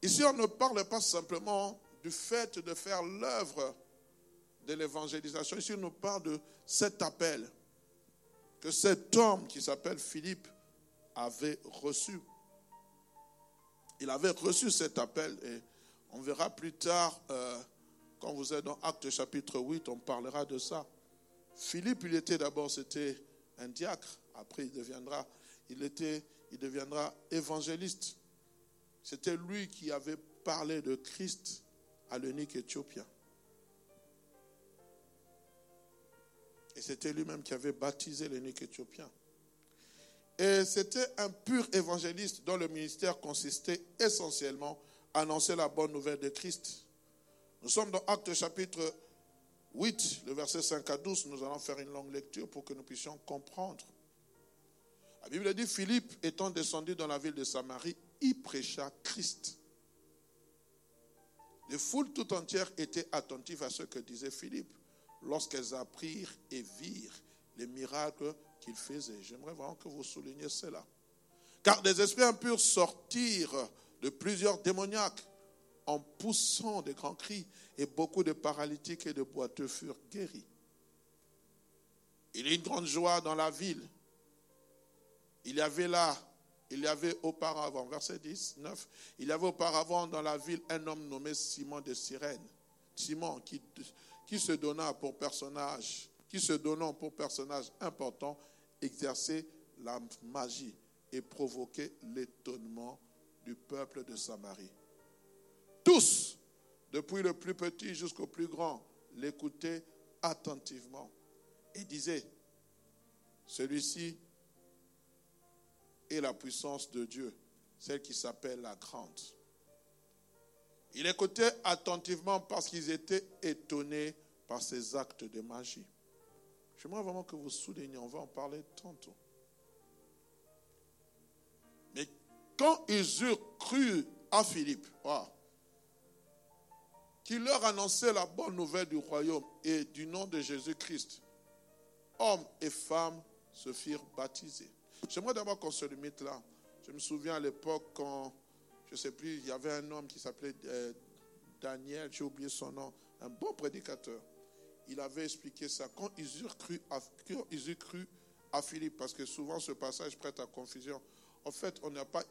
Ici, on ne parle pas simplement du fait de faire l'œuvre de l'évangélisation. Ici, on nous parle de cet appel que cet homme qui s'appelle Philippe avait reçu. Il avait reçu cet appel et on verra plus tard, euh, quand vous êtes dans Acte chapitre 8, on parlera de ça. Philippe, il était d'abord, c'était un diacre, après il deviendra, il était, il deviendra évangéliste. C'était lui qui avait parlé de Christ à l'unique éthiopien. Et c'était lui-même qui avait baptisé l'unique éthiopien. Et c'était un pur évangéliste dont le ministère consistait essentiellement à annoncer la bonne nouvelle de Christ. Nous sommes dans Actes chapitre 8, le verset 5 à 12. Nous allons faire une longue lecture pour que nous puissions comprendre. La Bible dit Philippe, étant descendu dans la ville de Samarie, y prêcha Christ. Les foules tout entières étaient attentives à ce que disait Philippe lorsqu'elles apprirent et virent les miracles qu'il faisait. J'aimerais vraiment que vous souligniez cela. Car des esprits impurs sortirent de plusieurs démoniaques en poussant de grands cris et beaucoup de paralytiques et de boiteux furent guéris. Il y a une grande joie dans la ville. Il y avait là, il y avait auparavant, verset 10, 9, il y avait auparavant dans la ville un homme nommé Simon de Cyrène. Simon qui se donna donnant pour personnage important, exercer la magie et provoquer l'étonnement du peuple de Samarie. Tous, depuis le plus petit jusqu'au plus grand, l'écoutaient attentivement et disaient, celui-ci est la puissance de Dieu, celle qui s'appelle la grande. Il écoutait attentivement parce qu'ils étaient étonnés par ses actes de magie. J'aimerais vraiment que vous souligniez, on va en parler tantôt. Mais quand ils eurent cru à Philippe, qui leur annonçait la bonne nouvelle du royaume et du nom de Jésus-Christ, hommes et femmes se firent baptiser. J'aimerais d'abord qu'on se limite là. Je me souviens à l'époque quand je ne sais plus, il y avait un homme qui s'appelait euh, Daniel, j'ai oublié son nom, un bon prédicateur. Il avait expliqué ça. Quand ils eurent cru à, Philippe, parce que souvent ce passage prête à confusion. En fait,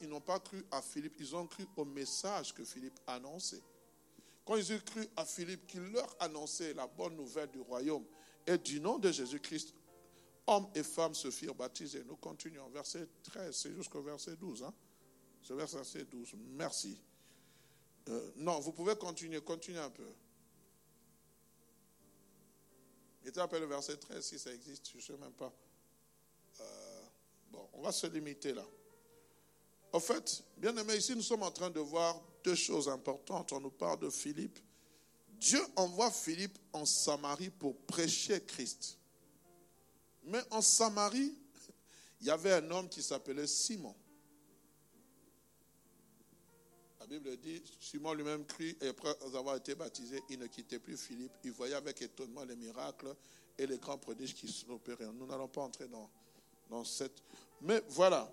ils n'ont pas cru à Philippe, ils ont cru au message que Philippe annonçait. Quand ils eurent cru à Philippe, qu'il leur annonçait la bonne nouvelle du royaume et du nom de Jésus-Christ, hommes et femmes se firent baptiser. Nous continuons, verset 13, c'est jusqu'au verset 12. Hein? Ce verset 12. Merci. Euh, non, vous pouvez continuer, continuer un peu. Il appelé le verset 13 si ça existe, je ne sais même pas. Euh, bon, on va se limiter là. En fait, bien aimé, ici nous sommes en train de voir deux choses importantes. On nous parle de Philippe. Dieu envoie Philippe en Samarie pour prêcher Christ. Mais en Samarie, il y avait un homme qui s'appelait Simon. La Bible dit, Simon lui-même crie, et après avoir été baptisé, il ne quittait plus Philippe. Il voyait avec étonnement les miracles et les grands prodiges qui s'opéraient. Nous n'allons pas entrer dans, dans cette... Mais voilà,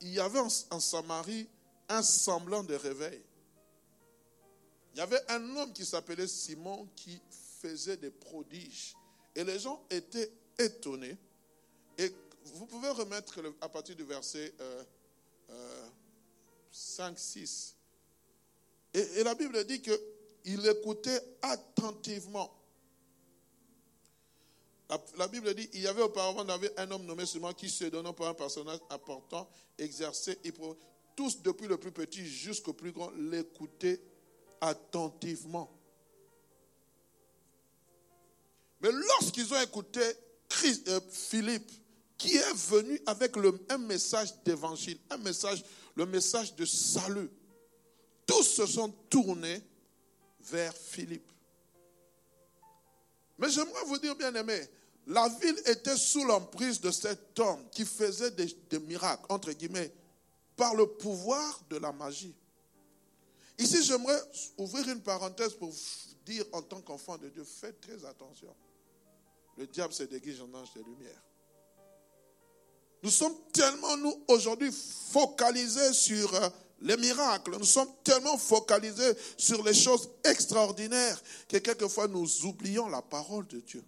il y avait en, en Samarie un semblant de réveil. Il y avait un homme qui s'appelait Simon qui faisait des prodiges. Et les gens étaient étonnés. Et vous pouvez remettre à partir du verset euh, euh, 5, 6. Et, la Bible dit qu'il écoutait attentivement. La, Bible dit il y avait auparavant un homme nommé Simon qui se donnant pour un personnage important, pour, tous depuis le plus petit jusqu'au plus grand, l'écoutaient attentivement. Mais lorsqu'ils ont écouté Christ, euh, Philippe, qui est venu avec un message d'évangile, un message le message de salut. Tous se sont tournés vers Philippe. Mais j'aimerais vous dire, bien aimé, la ville était sous l'emprise de cet homme qui faisait des, des, miracles, entre guillemets, par le pouvoir de la magie. Ici, j'aimerais ouvrir une parenthèse pour dire en tant qu'enfant de Dieu, faites très attention. Le diable se déguise en ange de lumière. Nous sommes tellement, nous, aujourd'hui, focalisés sur euh, les miracles. Nous sommes tellement focalisés sur les choses extraordinaires que quelquefois nous oublions la parole de Dieu.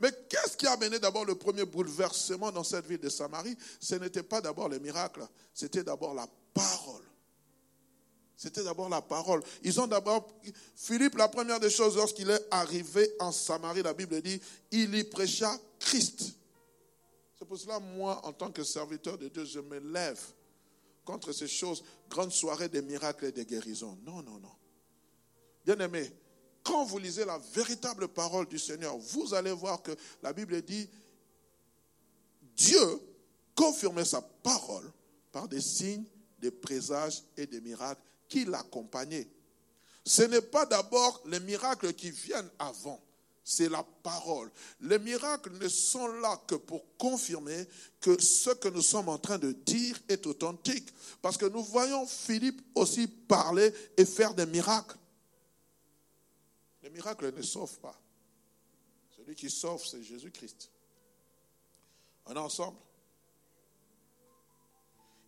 Mais qu'est-ce qui a amené d'abord le premier bouleversement dans cette ville de Samarie? Ce n'était pas d'abord les miracles, c'était d'abord la parole. C'était d'abord la parole. Ils ont d'abord, Philippe, la première des choses, lorsqu'il est arrivé en Samarie, la Bible dit, il y prêcha Christ. C'est pour cela, moi, en tant que serviteur de Dieu, je me lève contre ces choses, grande soirée des miracles et des guérisons. Non, non, non. Bien aimé, quand vous lisez la véritable parole du Seigneur, vous allez voir que la Bible dit, Dieu confirmait sa parole par des signes, des présages et des miracles qui l'accompagnaient. Ce n'est pas d'abord les miracles qui viennent avant, c'est la parole. Les miracles ne sont là que pour confirmer que ce que nous sommes en train de dire est authentique. Parce que nous voyons Philippe aussi parler et faire des miracles. Les miracles ne sauvent pas. Celui qui sauve, c'est Jésus-Christ. On est ensemble?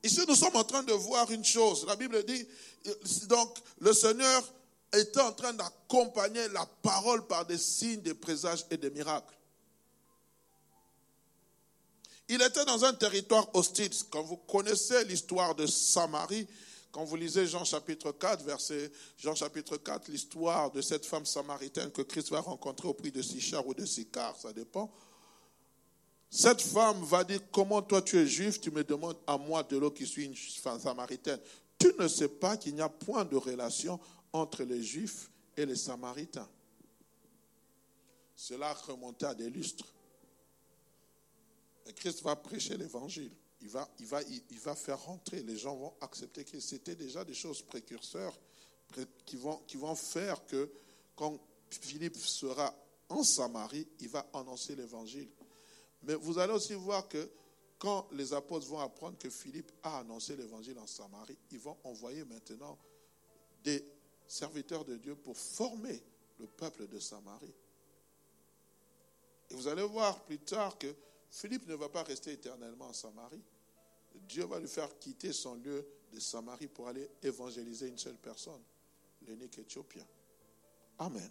Ici, nous sommes en train de voir une chose. La Bible dit, donc, le Seigneur était en train d'accompagner la parole par des signes, des présages et des miracles. Il était dans un territoire hostile. Quand vous connaissez l'histoire de Samarie, quand vous lisez Jean chapitre 4, verset Jean chapitre 4, l'histoire de cette femme samaritaine que Christ va rencontrer au prix de Sichar ou de Sicar, ça dépend. Cette femme va dire, comment toi tu es juif, tu me demandes à moi de l'eau qui suis une samaritaine. Tu ne sais pas qu'il n'y a point de relation entre les juifs et les samaritains. Cela remontait à des lustres. Et Christ va prêcher l'évangile il va, il, va, faire rentrer, les gens vont accepter que c'était déjà des choses précurseurs qui vont faire que quand Philippe sera en Samarie, il va annoncer l'évangile. Mais vous allez aussi voir que quand les apôtres vont apprendre que Philippe a annoncé l'évangile en Samarie, ils vont envoyer maintenant des serviteurs de Dieu pour former le peuple de Samarie. Et vous allez voir plus tard que Philippe ne va pas rester éternellement en Samarie. Dieu va lui faire quitter son lieu de Samarie pour aller évangéliser une seule personne, l'unique éthiopien. Amen.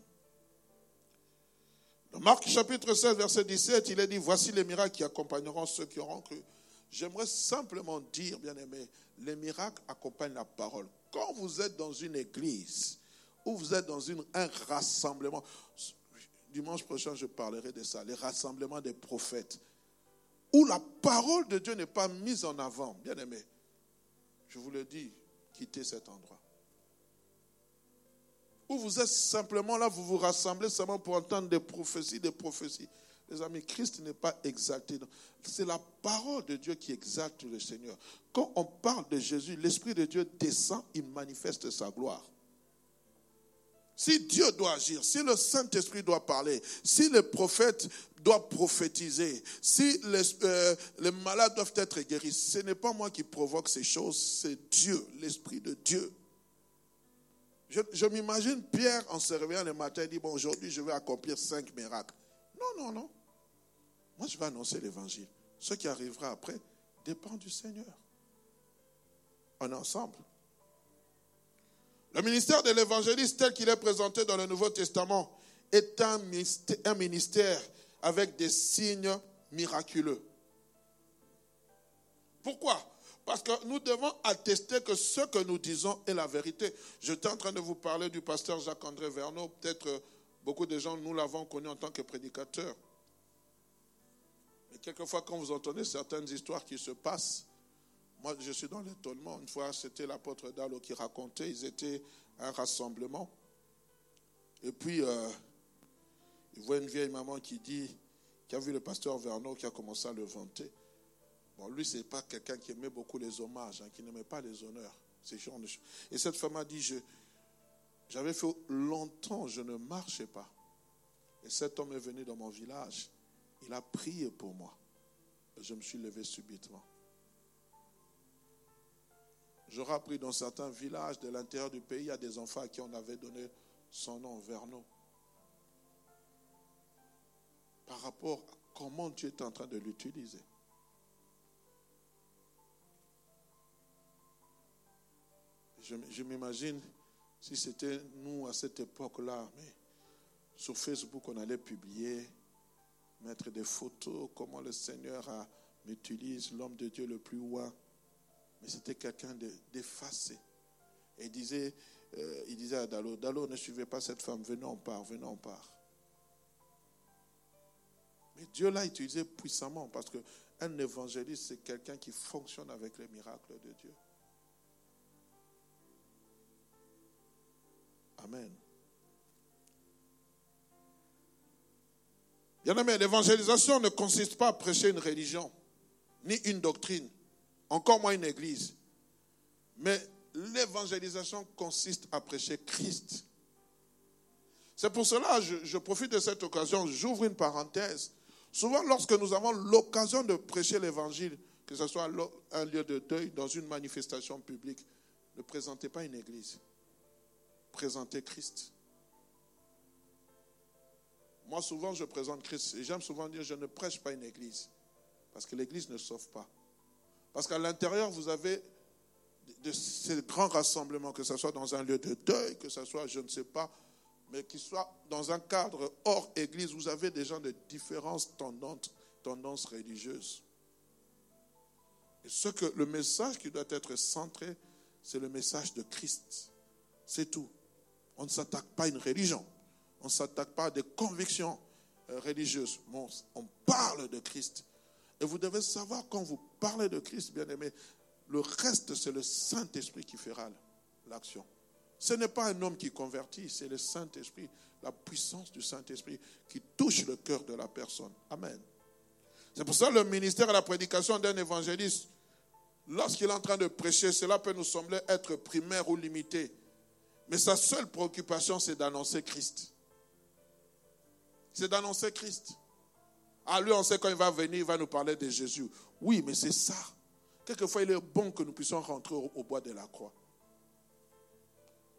Marc chapitre 16, verset 17, il est dit, voici les miracles qui accompagneront ceux qui auront cru. J'aimerais simplement dire, bien aimé, les miracles accompagnent la parole. Quand vous êtes dans une église ou vous êtes dans un rassemblement, dimanche prochain je parlerai de ça, les rassemblements des prophètes, où la parole de Dieu n'est pas mise en avant, bien aimé, je vous le dis, quittez cet endroit. Où vous êtes simplement là, vous vous rassemblez seulement pour entendre des prophéties, des prophéties. Les amis, Christ n'est pas exalté. C'est la parole de Dieu qui exalte le Seigneur. Quand on parle de Jésus, l'Esprit de Dieu descend, il manifeste sa gloire. Si Dieu doit agir, si le Saint-Esprit doit parler, si les prophètes doivent prophétiser, si euh, les, malades doivent être guéris, ce n'est pas moi qui provoque ces choses, c'est Dieu, l'Esprit de Dieu. Je, m'imagine Pierre en se réveillant le matin et dit, bon, aujourd'hui je vais accomplir cinq miracles. Non, non, non. Moi je vais annoncer l'évangile. Ce qui arrivera après dépend du Seigneur. On est ensemble. Le ministère de l'évangéliste tel qu'il est présenté dans le Nouveau Testament est un ministère avec des signes miraculeux. Pourquoi? Parce que nous devons attester que ce que nous disons est la vérité. J'étais en train de vous parler du pasteur Jacques-André Verneau. Peut-être beaucoup de gens, nous l'avons connu en tant que prédicateur. Mais quelquefois, quand vous entendez certaines histoires qui se passent, moi, je suis dans l'étonnement. Une fois, c'était l'apôtre Dalo qui racontait, ils étaient à un rassemblement. Et puis, euh, il voit une vieille maman qui dit, qui a vu le pasteur Vernon qui a commencé à le vanter. Bon, lui, ce n'est pas quelqu'un qui aimait beaucoup les hommages, hein, qui n'aimait pas les honneurs. Et cette femme a dit, j'avais fait longtemps, je ne marchais pas. Et cet homme est venu dans mon village. Il a prié pour moi. Je me suis levé subitement. J'aurais appris dans certains villages de l'intérieur du pays, il y a des enfants à qui on avait donné son nom, Vernon. Par rapport à comment Dieu est en train de l'utiliser. Je, m'imagine si c'était nous à cette époque-là, mais sur Facebook, on allait publier, mettre des photos, comment le Seigneur a, m'utilise, l'homme de Dieu le plus loin. Mais c'était quelqu'un d'effacé. Et disait, euh, il disait à Dalo, Dalo, ne suivez pas cette femme, venez, on part, venez, on part. Mais Dieu l'a utilisé puissamment parce qu'un évangéliste, c'est quelqu'un qui fonctionne avec les miracles de Dieu. Amen. Bien aimé, l'évangélisation ne consiste pas à prêcher une religion, ni une doctrine, encore moins une église. Mais l'évangélisation consiste à prêcher Christ. C'est pour cela, je, je profite de cette occasion, j'ouvre une parenthèse. Souvent, lorsque nous avons l'occasion de prêcher l'évangile, que ce soit un lieu de deuil, dans une manifestation publique, ne présentez pas une église. Présentez Christ. Moi, souvent, je présente Christ. Et j'aime souvent dire, je ne prêche pas une église. Parce que l'église ne sauve pas. Parce qu'à l'intérieur, vous avez de ces grands rassemblements, que ce soit dans un lieu de deuil, que ce soit, je ne sais pas, mais qu'il soit dans un cadre hors église, vous avez des gens de différentes tendances, tendances religieuses. Et ce que le message qui doit être centré, c'est le message de Christ. C'est tout. On ne s'attaque pas à une religion. On ne s'attaque pas à des convictions euh, religieuses. on parle de Christ. Et vous devez savoir, quand vous parlez de Christ, bien aimé, le reste, c'est le Saint-Esprit qui fera l'action. Ce n'est pas un homme qui convertit, c'est le Saint-Esprit, la puissance du Saint-Esprit qui touche le cœur de la personne. Amen. C'est pour ça que le ministère et la prédication d'un évangéliste, lorsqu'il est en train de prêcher, cela peut nous sembler être primaire ou limité. Mais sa seule préoccupation, c'est d'annoncer Christ. C'est d'annoncer Christ. À lui, on sait quand il va venir, il va nous parler de Jésus. Oui, mais c'est ça. Quelquefois, il est bon que nous puissions rentrer au, bois de la croix.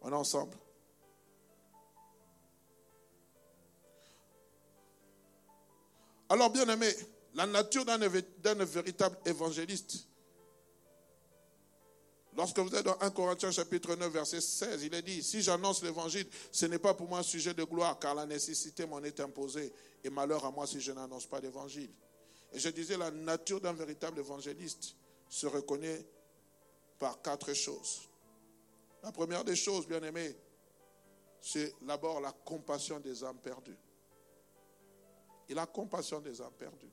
On est ensemble. Alors, bien aimé, la nature d'un véritable évangéliste. Lorsque vous êtes dans 1 Corinthiens chapitre 9, verset 16, il est dit, si j'annonce l'évangile, ce n'est pas pour moi un sujet de gloire, car la nécessité m'en est imposée, et malheur à moi si je n'annonce pas l'évangile. Et je disais, la nature d'un véritable évangéliste, se reconnaît par quatre choses. La première des choses, bien aimé, c'est d'abord la compassion des âmes perdues. Et la compassion des âmes perdues.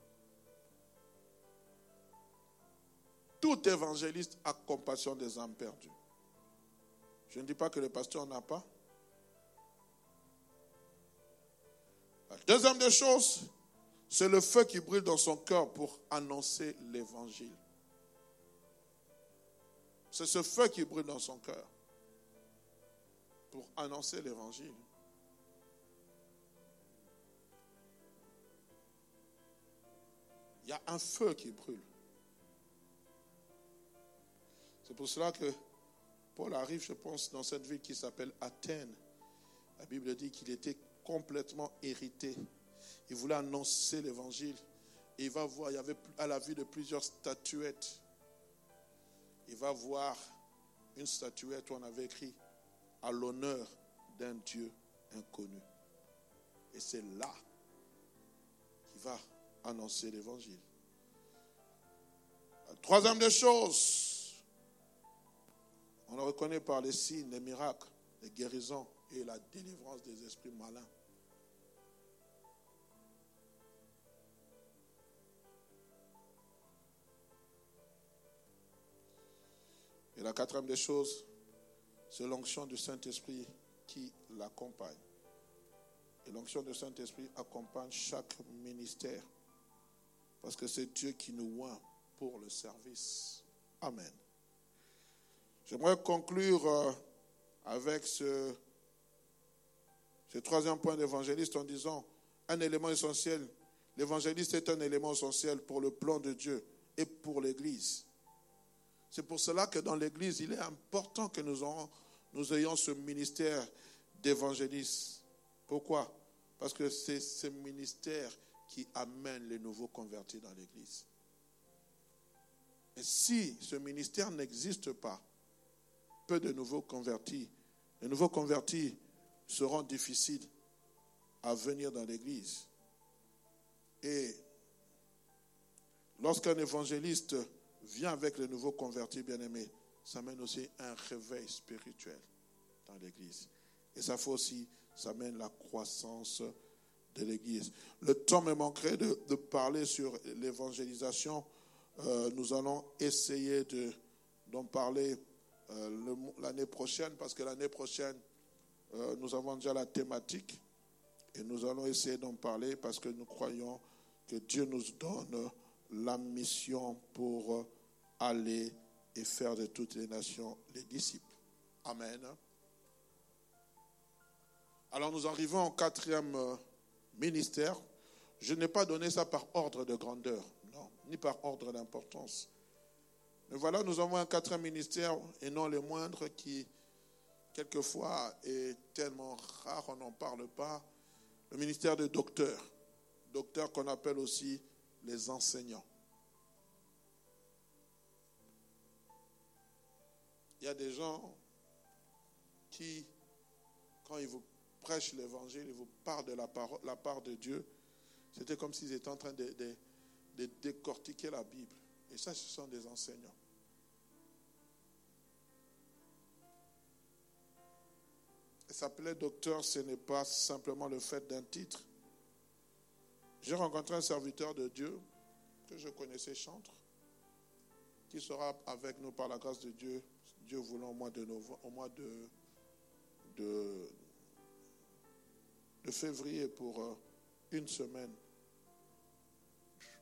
Tout évangéliste a compassion des âmes perdues. Je ne dis pas que le pasteur n'a pas. La deuxième des choses, c'est le feu qui brûle dans son cœur pour annoncer l'évangile. C'est ce feu qui brûle dans son cœur pour annoncer l'évangile. Il y a un feu qui brûle. C'est pour cela que Paul arrive, je pense, dans cette ville qui s'appelle Athènes. La Bible dit qu'il était complètement irrité. Il voulait annoncer l'évangile. Il va voir, il y avait à la vue de plusieurs statuettes il va voir une statuette où on avait écrit à l'honneur d'un Dieu inconnu. Et c'est là qu'il va annoncer l'évangile. Troisième des choses, on le reconnaît par les signes, les miracles, les guérisons et la délivrance des esprits malins. Et la quatrième des choses, c'est l'onction du Saint-Esprit qui l'accompagne. Et l'onction du Saint-Esprit accompagne chaque ministère. Parce que c'est Dieu qui nous oint pour le service. Amen. J'aimerais conclure euh, avec ce, ce troisième point d'évangéliste en disant un élément essentiel. L'évangéliste est un élément essentiel pour le plan de Dieu et pour l'Église. C'est pour cela que dans l'Église, il est important que nous, ayons, ce ministère d'évangéliste. Pourquoi? Parce que c'est ce ministère qui amène les nouveaux convertis dans l'Église. Et si ce ministère n'existe pas, peu de nouveaux convertis. Les nouveaux convertis seront difficiles à venir dans l'église. Et lorsqu'un évangéliste vient avec les nouveaux convertis bien-aimés, ça mène aussi un réveil spirituel dans l'église. Et ça fait aussi, ça mène la croissance de l'église. Le temps me manquerait de, parler sur l'évangélisation. Euh, nous allons essayer d'en parler euh, l'année prochaine, parce que l'année prochaine, euh, nous avons déjà la thématique et nous allons essayer d'en parler parce que nous croyons que Dieu nous donne la mission pour aller et faire de toutes les nations les disciples. Amen. Alors nous arrivons au quatrième euh, ministère. Je n'ai pas donné ça par ordre de grandeur, non, ni par ordre d'importance. Mais voilà, nous avons un quatrième ministère, et non le moindre, qui quelquefois est tellement rare, on n'en parle pas. Le ministère de docteur. Docteur qu'on appelle aussi les enseignants. Il y a des gens qui, quand ils vous prêchent l'évangile, ils vous parlent de la, parole, la part de Dieu, c'était comme s'ils étaient en train de décortiquer la Bible. Et ça, ce sont des enseignants. S'appeler docteur, ce n'est pas simplement le fait d'un titre. J'ai rencontré un serviteur de Dieu que je connaissais chantre, qui sera avec nous par la grâce de Dieu, Dieu voulant au mois de, au mois de, de, de février pour euh, une semaine.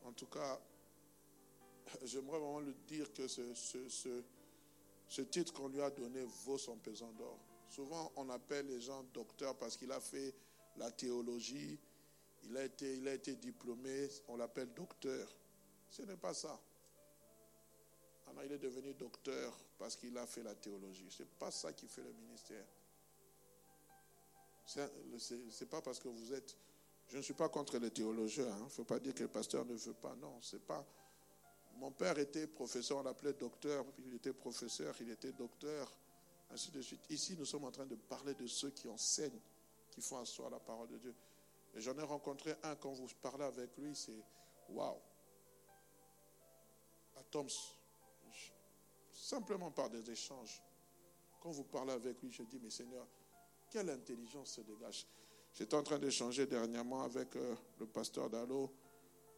En tout cas, j'aimerais vraiment lui dire que ce, ce, ce, titre qu'on lui a donné vaut son pesant d'or. Souvent, on appelle les gens docteurs parce qu'il a fait la théologie, il a été, il a été diplômé, on l'appelle docteur. Ce n'est pas ça. il est devenu docteur parce qu'il a fait la théologie. Ce n'est pas ça qui fait le ministère. Ce n'est pas parce que vous êtes. Je ne suis pas contre les théologiens. Il hein. ne faut pas dire que le pasteur ne veut pas. Non, c'est pas. Mon père était professeur, on l'appelait docteur, il était professeur, il était docteur, ainsi de suite. Ici, nous sommes en train de parler de ceux qui enseignent, qui font asseoir la parole de Dieu. Et j'en ai rencontré un quand vous parlez avec lui, c'est waouh. À Toms, simplement par des échanges. Quand vous parlez avec lui, je dis, mais Seigneur, quelle intelligence se dégage. J'étais en train d'échanger dernièrement avec euh, le pasteur Dalo.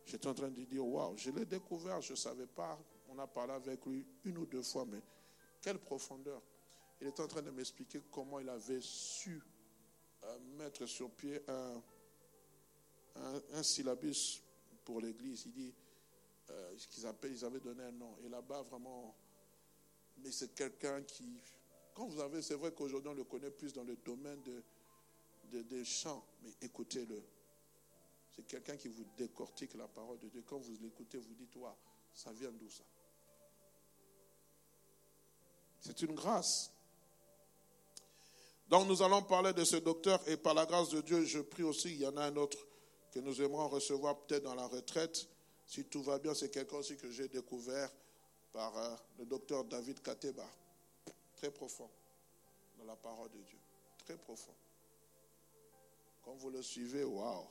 J'étais en train de dire, waouh, je l'ai découvert, je ne savais pas. On a parlé avec lui une ou deux fois, mais quelle profondeur. Il était en train de m'expliquer comment il avait su euh, mettre sur pied un, un, syllabus pour l'église. Il dit, euh, ce qu'ils appellent, ils avaient donné un nom. Et là-bas, vraiment, mais c'est quelqu'un qui, quand vous avez, c'est vrai qu'aujourd'hui on le connaît plus dans le domaine de, des chants, mais écoutez-le. C'est quelqu'un qui vous décortique la parole de Dieu. Quand vous l'écoutez, vous dites, ouais, ça vient d'où ça? C'est une grâce. Donc nous allons parler de ce docteur et par la grâce de Dieu, je prie aussi, il y en a un autre que nous aimerons recevoir peut-être dans la retraite. Si tout va bien, c'est quelqu'un aussi que j'ai découvert par euh, le docteur David Kateba. Très profond dans la parole de Dieu. Très profond. Quand vous le suivez, waouh.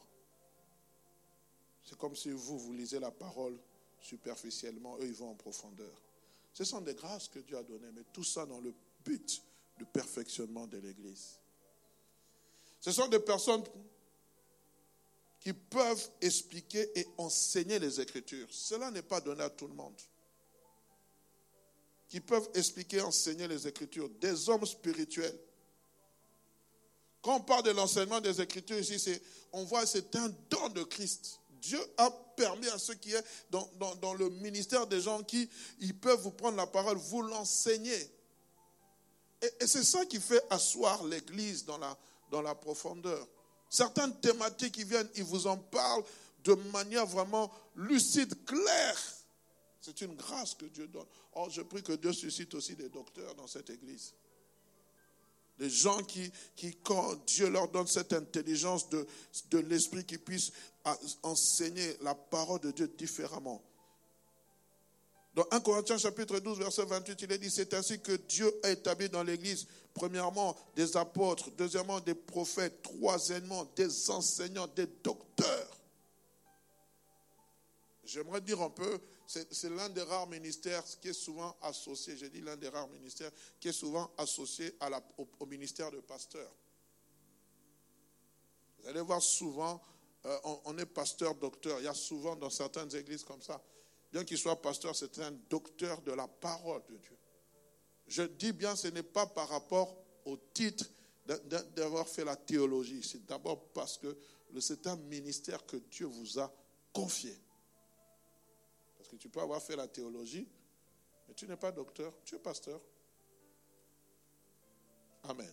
C'est comme si vous, vous lisez la parole superficiellement, eux, ils vont en profondeur. Ce sont des grâces que Dieu a données, mais tout ça dans le but du perfectionnement de l'Église. Ce sont des personnes qui peuvent expliquer et enseigner les Écritures. Cela n'est pas donné à tout le monde. Qui peuvent expliquer et enseigner les Écritures. Des hommes spirituels. Quand on parle de l'enseignement des Écritures ici, on voit que c'est un don de Christ. Dieu a permis à ceux qui sont dans, le ministère des gens qui ils peuvent vous prendre la parole, vous l'enseigner. Et, c'est ça qui fait asseoir l'Église dans la, dans la profondeur. Certaines thématiques qui viennent, ils vous en parlent de manière vraiment lucide, claire. C'est une grâce que Dieu donne. Oh, je prie que Dieu suscite aussi des docteurs dans cette église. Des gens qui, qui, quand Dieu leur donne cette intelligence de, de l'esprit, qui puissent enseigner la parole de Dieu différemment. Dans 1 Corinthiens chapitre 12, verset 28, il est dit, c'est ainsi que Dieu a établi dans l'Église, premièrement, des apôtres, deuxièmement, des prophètes, troisièmement, des enseignants, des docteurs. J'aimerais dire un peu, c'est l'un des rares ministères qui est souvent associé, j'ai dit l'un des rares ministères qui est souvent associé au, ministère de pasteur. Vous allez voir souvent, euh, on, est pasteur, docteur. Il y a souvent dans certaines églises comme ça. Bien qu'il soit pasteur, c'est un docteur de la parole de Dieu. Je dis bien, ce n'est pas par rapport au titre d'avoir fait la théologie. C'est d'abord parce que c'est un ministère que Dieu vous a confié tu peux avoir fait la théologie, mais tu n'es pas docteur, tu es pasteur. Amen.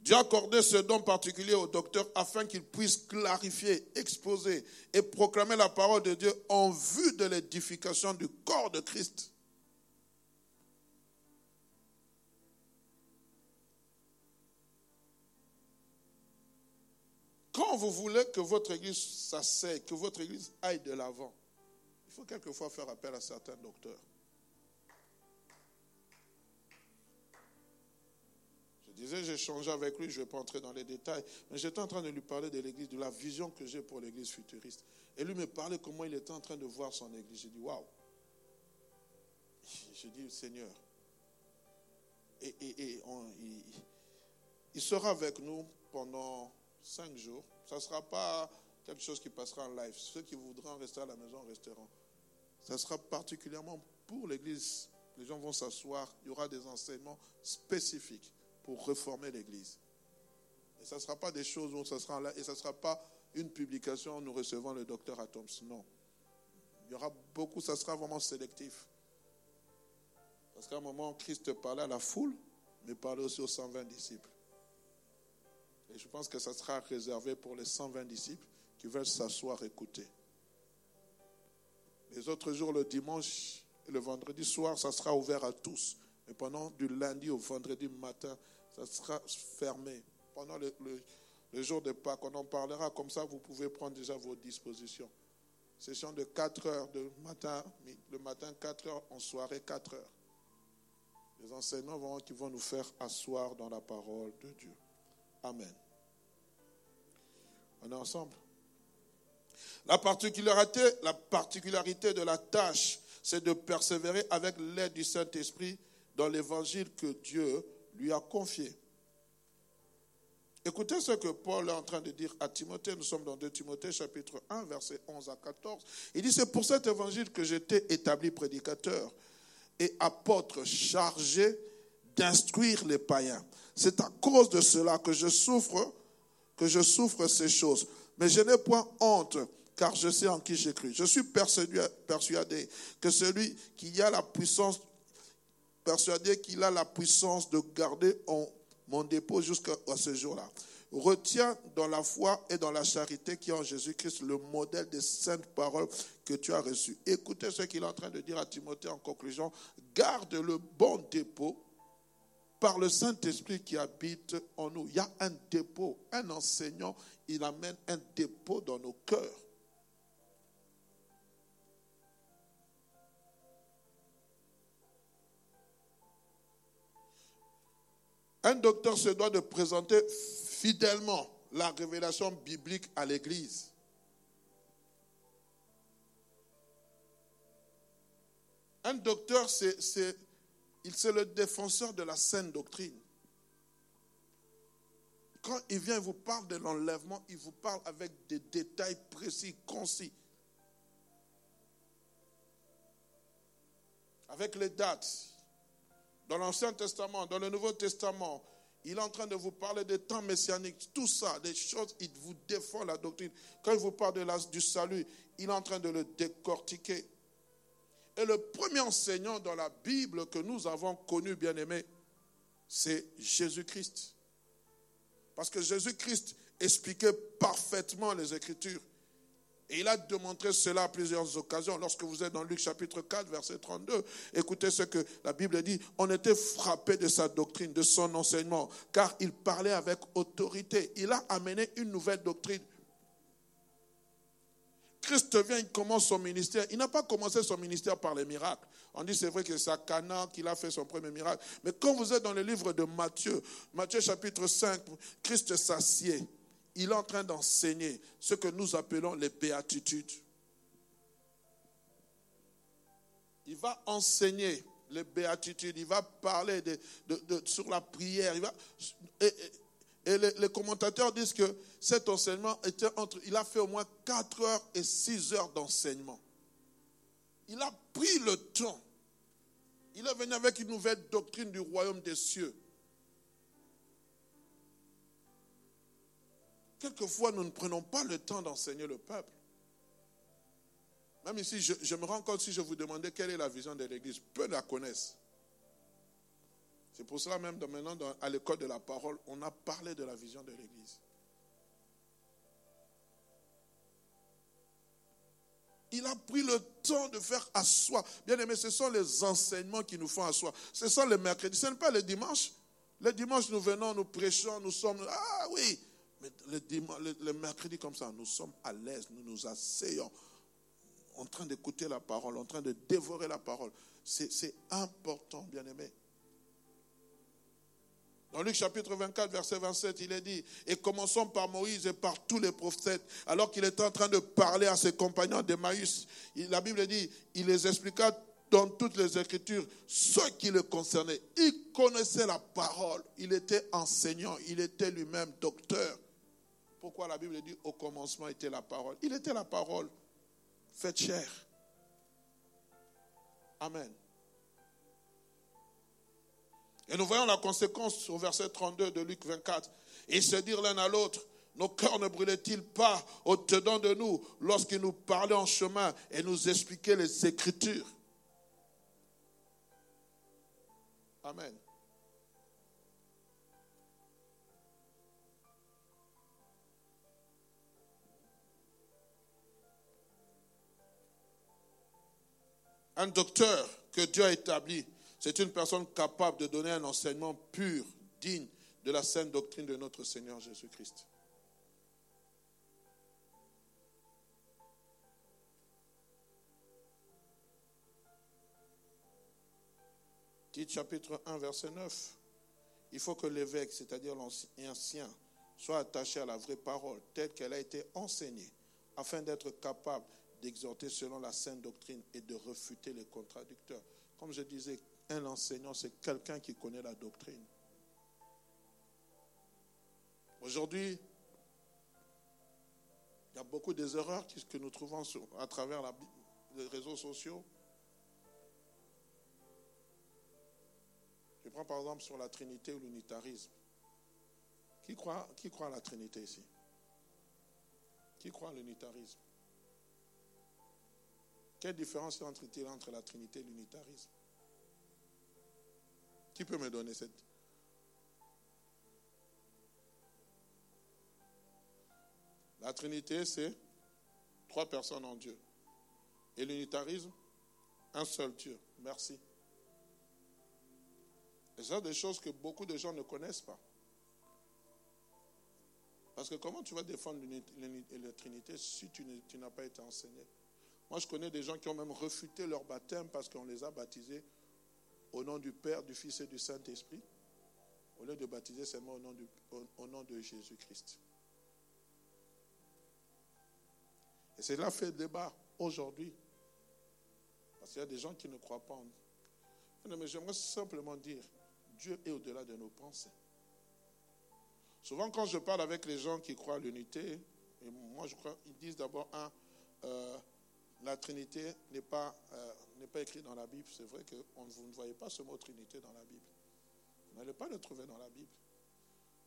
Dieu a accordé ce don particulier au docteur afin qu'il puisse clarifier, exposer et proclamer la parole de Dieu en vue de l'édification du corps de Christ. Quand vous voulez que votre église s'asseye, que votre église aille de l'avant, il faut quelquefois faire appel à certains docteurs. Je disais, j'ai changé avec lui, je ne vais pas entrer dans les détails, mais j'étais en train de lui parler de l'église, de la vision que j'ai pour l'église futuriste. Et lui me parlait comment il était en train de voir son église. J'ai dit, waouh. J'ai dit, Seigneur. Et, il, il sera avec nous pendant cinq jours. Ça ne sera pas quelque chose qui passera en live. Ceux qui voudront rester à la maison resteront. Ça sera particulièrement pour l'Église. Les gens vont s'asseoir. Il y aura des enseignements spécifiques pour réformer l'Église. Et ça ne sera pas des choses où ça sera là. Et ça ne sera pas une publication nous recevons le docteur Atoms. Non. Il y aura beaucoup, ça sera vraiment sélectif. Parce qu'à un moment, Christ parlait à la foule, mais parlait aussi aux 120 disciples. Et je pense que ça sera réservé pour les 120 disciples qui veulent s'asseoir écouter. Les autres jours, le dimanche et le vendredi soir, ça sera ouvert à tous. Mais pendant du lundi au vendredi matin, ça sera fermé. Pendant le, jour de Pâques, on en parlera. Comme ça, vous pouvez prendre déjà vos dispositions. Session de 4 heures de matin, le matin 4 heures, en soirée 4 heures. Les enseignants qui vont nous faire asseoir dans la parole de Dieu. Amen. On est ensemble. La particularité, la particularité de la tâche, c'est de persévérer avec l'aide du Saint-Esprit dans l'évangile que Dieu lui a confié. Écoutez ce que Paul est en train de dire à Timothée. Nous sommes dans 2 Timothée chapitre 1, versets 11 à 14. Il dit, c'est pour cet évangile que j'étais établi prédicateur et apôtre chargé d'instruire les païens. C'est à cause de cela que je souffre, que je souffre ces choses. Mais je n'ai point honte, car je sais en qui j'ai cru. Je suis persuadé que celui qui a la puissance, persuadé qu'il a la puissance de garder mon dépôt jusqu'à ce jour-là. Retiens dans la foi et dans la charité qui est en Jésus-Christ le modèle des saintes paroles que tu as reçues. Écoutez ce qu'il est en train de dire à Timothée en conclusion. Garde le bon dépôt par le Saint-Esprit qui habite en nous. Il y a un dépôt. Un enseignant, il amène un dépôt dans nos cœurs. Un docteur se doit de présenter fidèlement la révélation biblique à l'Église. Un docteur, c'est il c'est le défenseur de la saine doctrine. Quand il vient, il vous parle de l'enlèvement, il vous parle avec des détails précis, concis. Avec les dates. Dans l'Ancien Testament, dans le Nouveau Testament, il est en train de vous parler des temps messianiques, tout ça, des choses, il vous défend la doctrine. Quand il vous parle de du salut, il est en train de le décortiquer. Et le premier enseignant dans la Bible que nous avons connu, bien aimé, c'est Jésus-Christ. Parce que Jésus-Christ expliquait parfaitement les Écritures. Et il a démontré cela à plusieurs occasions. Lorsque vous êtes dans Luc chapitre 4, verset 32, écoutez ce que la Bible dit. On était frappé de sa doctrine, de son enseignement, car il parlait avec autorité. Il a amené une nouvelle doctrine Christ vient, il commence son ministère. Il n'a pas commencé son ministère par les miracles. On dit c'est vrai que c'est à Cana qu'il a fait son premier miracle. Mais quand vous êtes dans le livre de Matthieu, Matthieu chapitre 5, Christ s'assied. Il est en train d'enseigner ce que nous appelons les béatitudes. Il va enseigner les béatitudes, il va parler de, sur la prière. Il va, les, commentateurs disent que cet enseignement était entre. Il a fait au moins 4 heures et 6 heures d'enseignement. Il a pris le temps. Il est venu avec une nouvelle doctrine du royaume des cieux. Quelquefois, nous ne prenons pas le temps d'enseigner le peuple. Même ici, je, me rends compte si je vous demandais quelle est la vision de l'Église, peu la connaissent. C'est pour cela même maintenant, à l'école de la parole, on a parlé de la vision de l'Église. Il a pris le temps de faire asseoir. Bien aimé, ce sont les enseignements qui nous font asseoir. Ce sont les mercredis. Ce n'est pas les dimanches. Les dimanches, nous venons, nous prêchons, nous sommes. Ah oui! Mais le, mercredi, comme ça, nous sommes à l'aise, nous nous asseyons, en train d'écouter la parole, en train de dévorer la parole. C'est important, bien aimé. Dans Luc chapitre 24, verset 27, il est dit, et commençons par Moïse et par tous les prophètes, alors qu'il était en train de parler à ses compagnons d'Emmaüs. La Bible dit, il les expliqua dans toutes les Écritures ce qui le concernait. Il connaissait la parole, il était enseignant, il était lui-même docteur. Pourquoi la Bible dit, au commencement était la parole Il était la parole faite chair. Amen. Et nous voyons la conséquence au verset 32 de Luc 24. Et se dire l'un à l'autre, nos cœurs ne brûlaient-ils pas au-dedans de nous lorsqu'ils nous parlaient en chemin et nous expliquaient les Écritures? Amen. Un docteur que Dieu a établi c'est une personne capable de donner un enseignement pur, digne de la sainte doctrine de notre Seigneur Jésus-Christ. Tite chapitre 1, verset 9. Il faut que l'évêque, c'est-à-dire l'ancien, soit attaché à la vraie parole telle qu'elle a été enseignée, afin d'être capable d'exhorter selon la sainte doctrine et de refuter les contradicteurs. Comme je disais, un enseignant, c'est quelqu'un qui connaît la doctrine. Aujourd'hui, il y a beaucoup des erreurs que nous trouvons à travers les réseaux sociaux. Je prends par exemple sur la Trinité ou l'unitarisme. Qui croit, qui croit à la Trinité ici? Qui croit à l'unitarisme? Quelle différence y a-t-il entre la Trinité et l'unitarisme? Qui peut me donner cette La Trinité, c'est trois personnes en Dieu. Et l'unitarisme, un seul Dieu. Merci. Et ça, des choses que beaucoup de gens ne connaissent pas. Parce que comment tu vas défendre la Trinité si tu n'as pas été enseigné? Moi, je connais des gens qui ont même refuté leur baptême parce qu'on les a baptisés au nom du Père, du Fils et du Saint-Esprit, au lieu de baptiser seulement au nom, de Jésus-Christ. Et cela fait débat aujourd'hui. Parce qu'il y a des gens qui ne croient pas en nous. Mais j'aimerais simplement dire, Dieu est au-delà de nos pensées. Souvent, quand je parle avec les gens qui croient à l'unité, et moi je crois, ils disent d'abord, un, euh, la Trinité n'est pas, euh, n'est pas écrite dans la Bible. C'est vrai que vous ne voyez pas ce mot Trinité dans la Bible. Vous n'allez pas le trouver dans la Bible.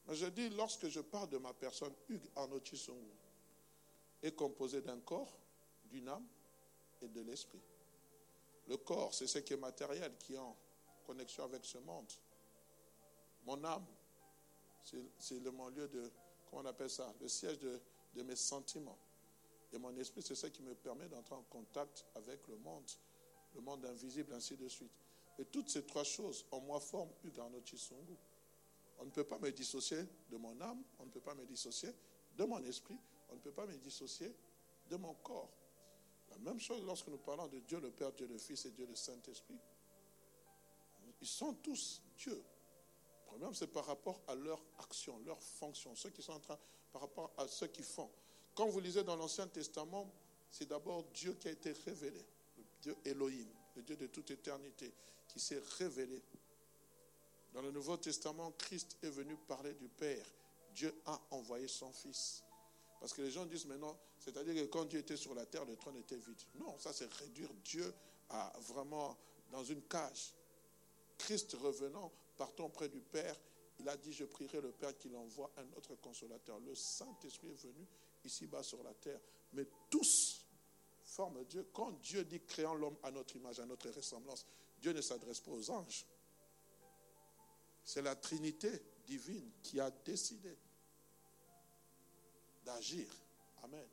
Mais je dis, lorsque je parle de ma personne, Hugues Chisongu est composé d'un corps, d'une âme et de l'esprit. Le corps, c'est ce qui est matériel, qui est en connexion avec ce monde. Mon âme, c'est le mon de, comment on appelle ça, le siège de mes sentiments. Et mon esprit, c'est ça qui me permet d'entrer en contact avec le monde, le monde invisible, ainsi de suite. Et toutes ces trois choses en moi forment Ugano Chisungu. On ne peut pas me dissocier de mon âme, on ne peut pas me dissocier de mon esprit, on ne peut pas me dissocier de mon corps. La même chose lorsque nous parlons de Dieu le Père, Dieu le Fils et Dieu le Saint-Esprit. Ils sont tous Dieu. Le problème, c'est par rapport à leur action, leur fonction, ceux qui sont en train, par rapport à ceux qui font. Quand vous lisez dans l'Ancien Testament, c'est d'abord Dieu qui a été révélé, le Dieu Elohim, le Dieu de toute éternité, qui s'est révélé. Dans le Nouveau Testament, Christ est venu parler du Père. Dieu a envoyé son Fils. Parce que les gens disent maintenant, c'est-à-dire que quand Dieu était sur la terre, le trône était vide. Non, ça c'est réduire Dieu à vraiment dans une cage. Christ revenant, partant près du Père, il a dit, je prierai le Père qu'il envoie un autre consolateur. Le Saint-Esprit est venu ici-bas sur la terre. Mais tous forment Dieu. Quand Dieu dit créant l'homme à notre image, à notre ressemblance, Dieu ne s'adresse pas aux anges. C'est la Trinité divine qui a décidé d'agir. Amen.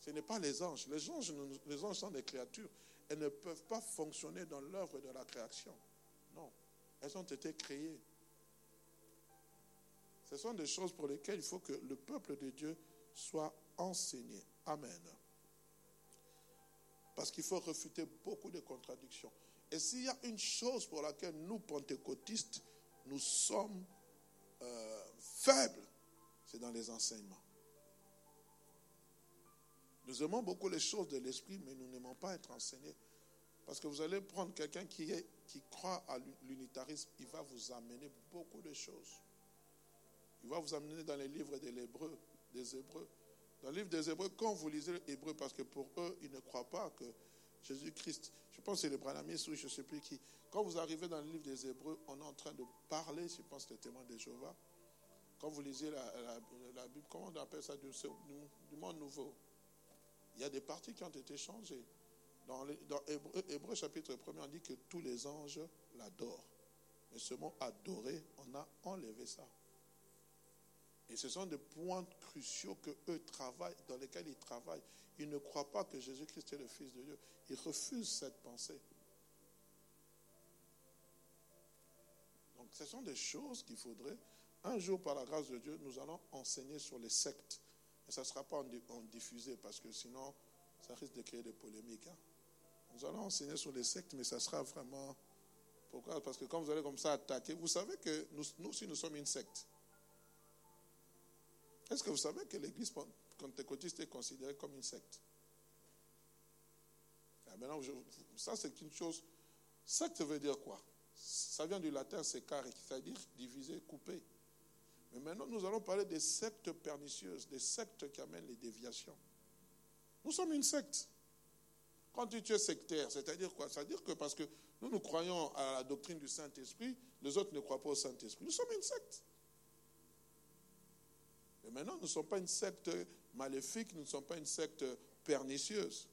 Ce n'est pas les anges. Les anges, les anges sont des créatures. Elles ne peuvent pas fonctionner dans l'œuvre de la création. Non. Elles ont été créées. Ce sont des choses pour lesquelles il faut que le peuple de Dieu soit enseigné. Amen. Parce qu'il faut refuter beaucoup de contradictions. Et s'il y a une chose pour laquelle nous, pentecôtistes, nous sommes euh, faibles, c'est dans les enseignements. Nous aimons beaucoup les choses de l'esprit, mais nous n'aimons pas être enseignés. Parce que vous allez prendre quelqu'un qui, qui croit à l'unitarisme, il va vous amener beaucoup de choses. Il va vous amener dans les livres des Hébreux, Hébreux. Dans le livre des Hébreux, quand vous lisez l'Hébreu, parce que pour eux, ils ne croient pas que Jésus-Christ, je pense que c'est le Branamis ou je ne sais plus qui, quand vous arrivez dans le livre des Hébreux, on est en train de parler, je pense, des témoins de Jéhovah. Quand vous lisez la, Bible, comment on appelle ça, du, monde nouveau? Il y a des parties qui ont été changées. Dans, Hébreu, chapitre 1, on dit que tous les anges l'adorent. Mais ce mot adorer, on a enlevé ça. Et ce sont des points cruciaux que eux travaillent, dans lesquels ils travaillent. Ils ne croient pas que Jésus-Christ est le Fils de Dieu. Ils refusent cette pensée. Donc ce sont des choses qu'il faudrait. Un jour, par la grâce de Dieu, nous allons enseigner sur les sectes. Et ça ne sera pas en diffusé parce que sinon, ça risque de créer des polémiques. Hein. Nous allons enseigner sur les sectes, mais ça sera vraiment... Pourquoi? Parce que quand vous allez comme ça attaquer, vous savez que nous, nous aussi, nous sommes une secte. Est-ce que vous savez que l'église pentecôtiste est considérée comme une secte? Ah, Maintenant, ça c'est une chose. Secte veut dire quoi? Ça vient du latin secare, c'est-à-dire diviser, couper. Mais maintenant, nous allons parler des sectes pernicieuses, des sectes qui amènent les déviations. Nous sommes une secte. Quand tu es sectaire, c'est-à-dire quoi? C'est-à-dire que parce que nous, nous croyons à la doctrine du Saint-Esprit, les autres ne croient pas au Saint-Esprit. Nous sommes une secte. Et maintenant, nous ne sommes pas une secte maléfique, nous ne sommes pas une secte pernicieuse.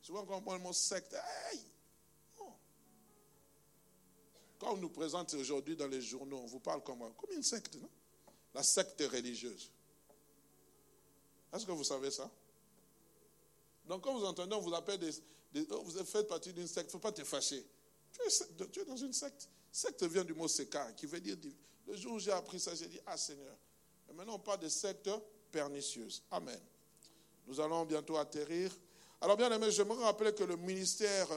Souvent, quand on parle de mot secte, hey! Quand on nous présente aujourd'hui dans les journaux, on vous parle comme, comme une secte, non? La secte religieuse. Est-ce que vous savez ça? Donc, quand vous entendez, on vous appelle des. Oh, vous faites partie d'une secte, il ne faut pas te fâcher. Tu es, dans une secte. Secte vient du mot sekar, qui veut dire le jour où j'ai appris ça, j'ai dit, ah Seigneur. Maintenant, on parle de secte pernicieuse. Amen. Nous allons bientôt atterrir. Alors, bien aimé, j'aimerais rappeler que le ministère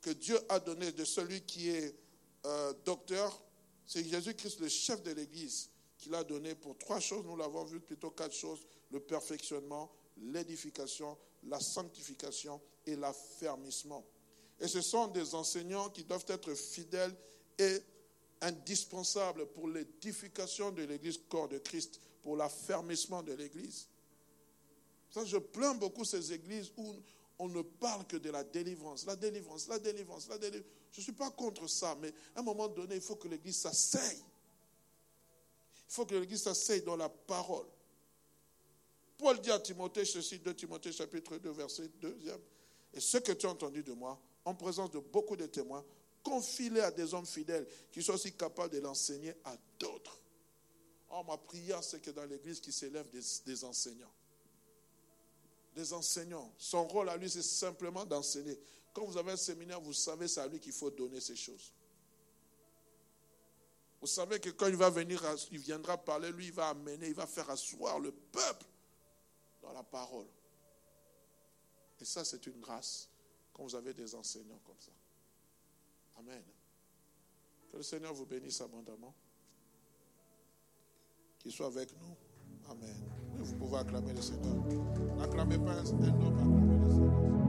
que Dieu a donné de celui qui est euh, docteur, c'est Jésus-Christ, le chef de l'Église, qui l'a donné pour trois choses. Nous l'avons vu plutôt quatre choses le perfectionnement, l'édification, la sanctification et l'affermissement. Et ce sont des enseignants qui doivent être fidèles et indispensable pour l'édification de l'Église corps de Christ, pour l'affermissement de l'Église. Ça, je plains beaucoup ces églises où on ne parle que de la délivrance, la délivrance, la délivrance, la délivrance. Je ne suis pas contre ça, mais à un moment donné, il faut que l'Église s'asseye. Il faut que l'Église s'asseye dans la parole. Paul dit à Timothée ceci, 2 Timothée chapitre 2, verset 2. Et ce que tu as entendu de moi, en présence de beaucoup de témoins, confie à des hommes fidèles qui soient aussi capables de l'enseigner à d'autres. Oh, ma prière, c'est que dans l'Église, qui s'élève des, enseignants. Des enseignants. Son rôle à lui, c'est simplement d'enseigner. Quand vous avez un séminaire, vous savez, c'est à lui qu'il faut donner ces choses. Vous savez que quand il va venir, il viendra parler, lui, il va amener, il va faire asseoir le peuple dans la parole. Et ça, c'est une grâce quand vous avez des enseignants comme ça. Amen. Que le Seigneur vous bénisse abondamment. Qu'il soit avec nous. Amen. Vous pouvez acclamer le Seigneur. N'acclamez pas un homme, acclamez le Seigneur.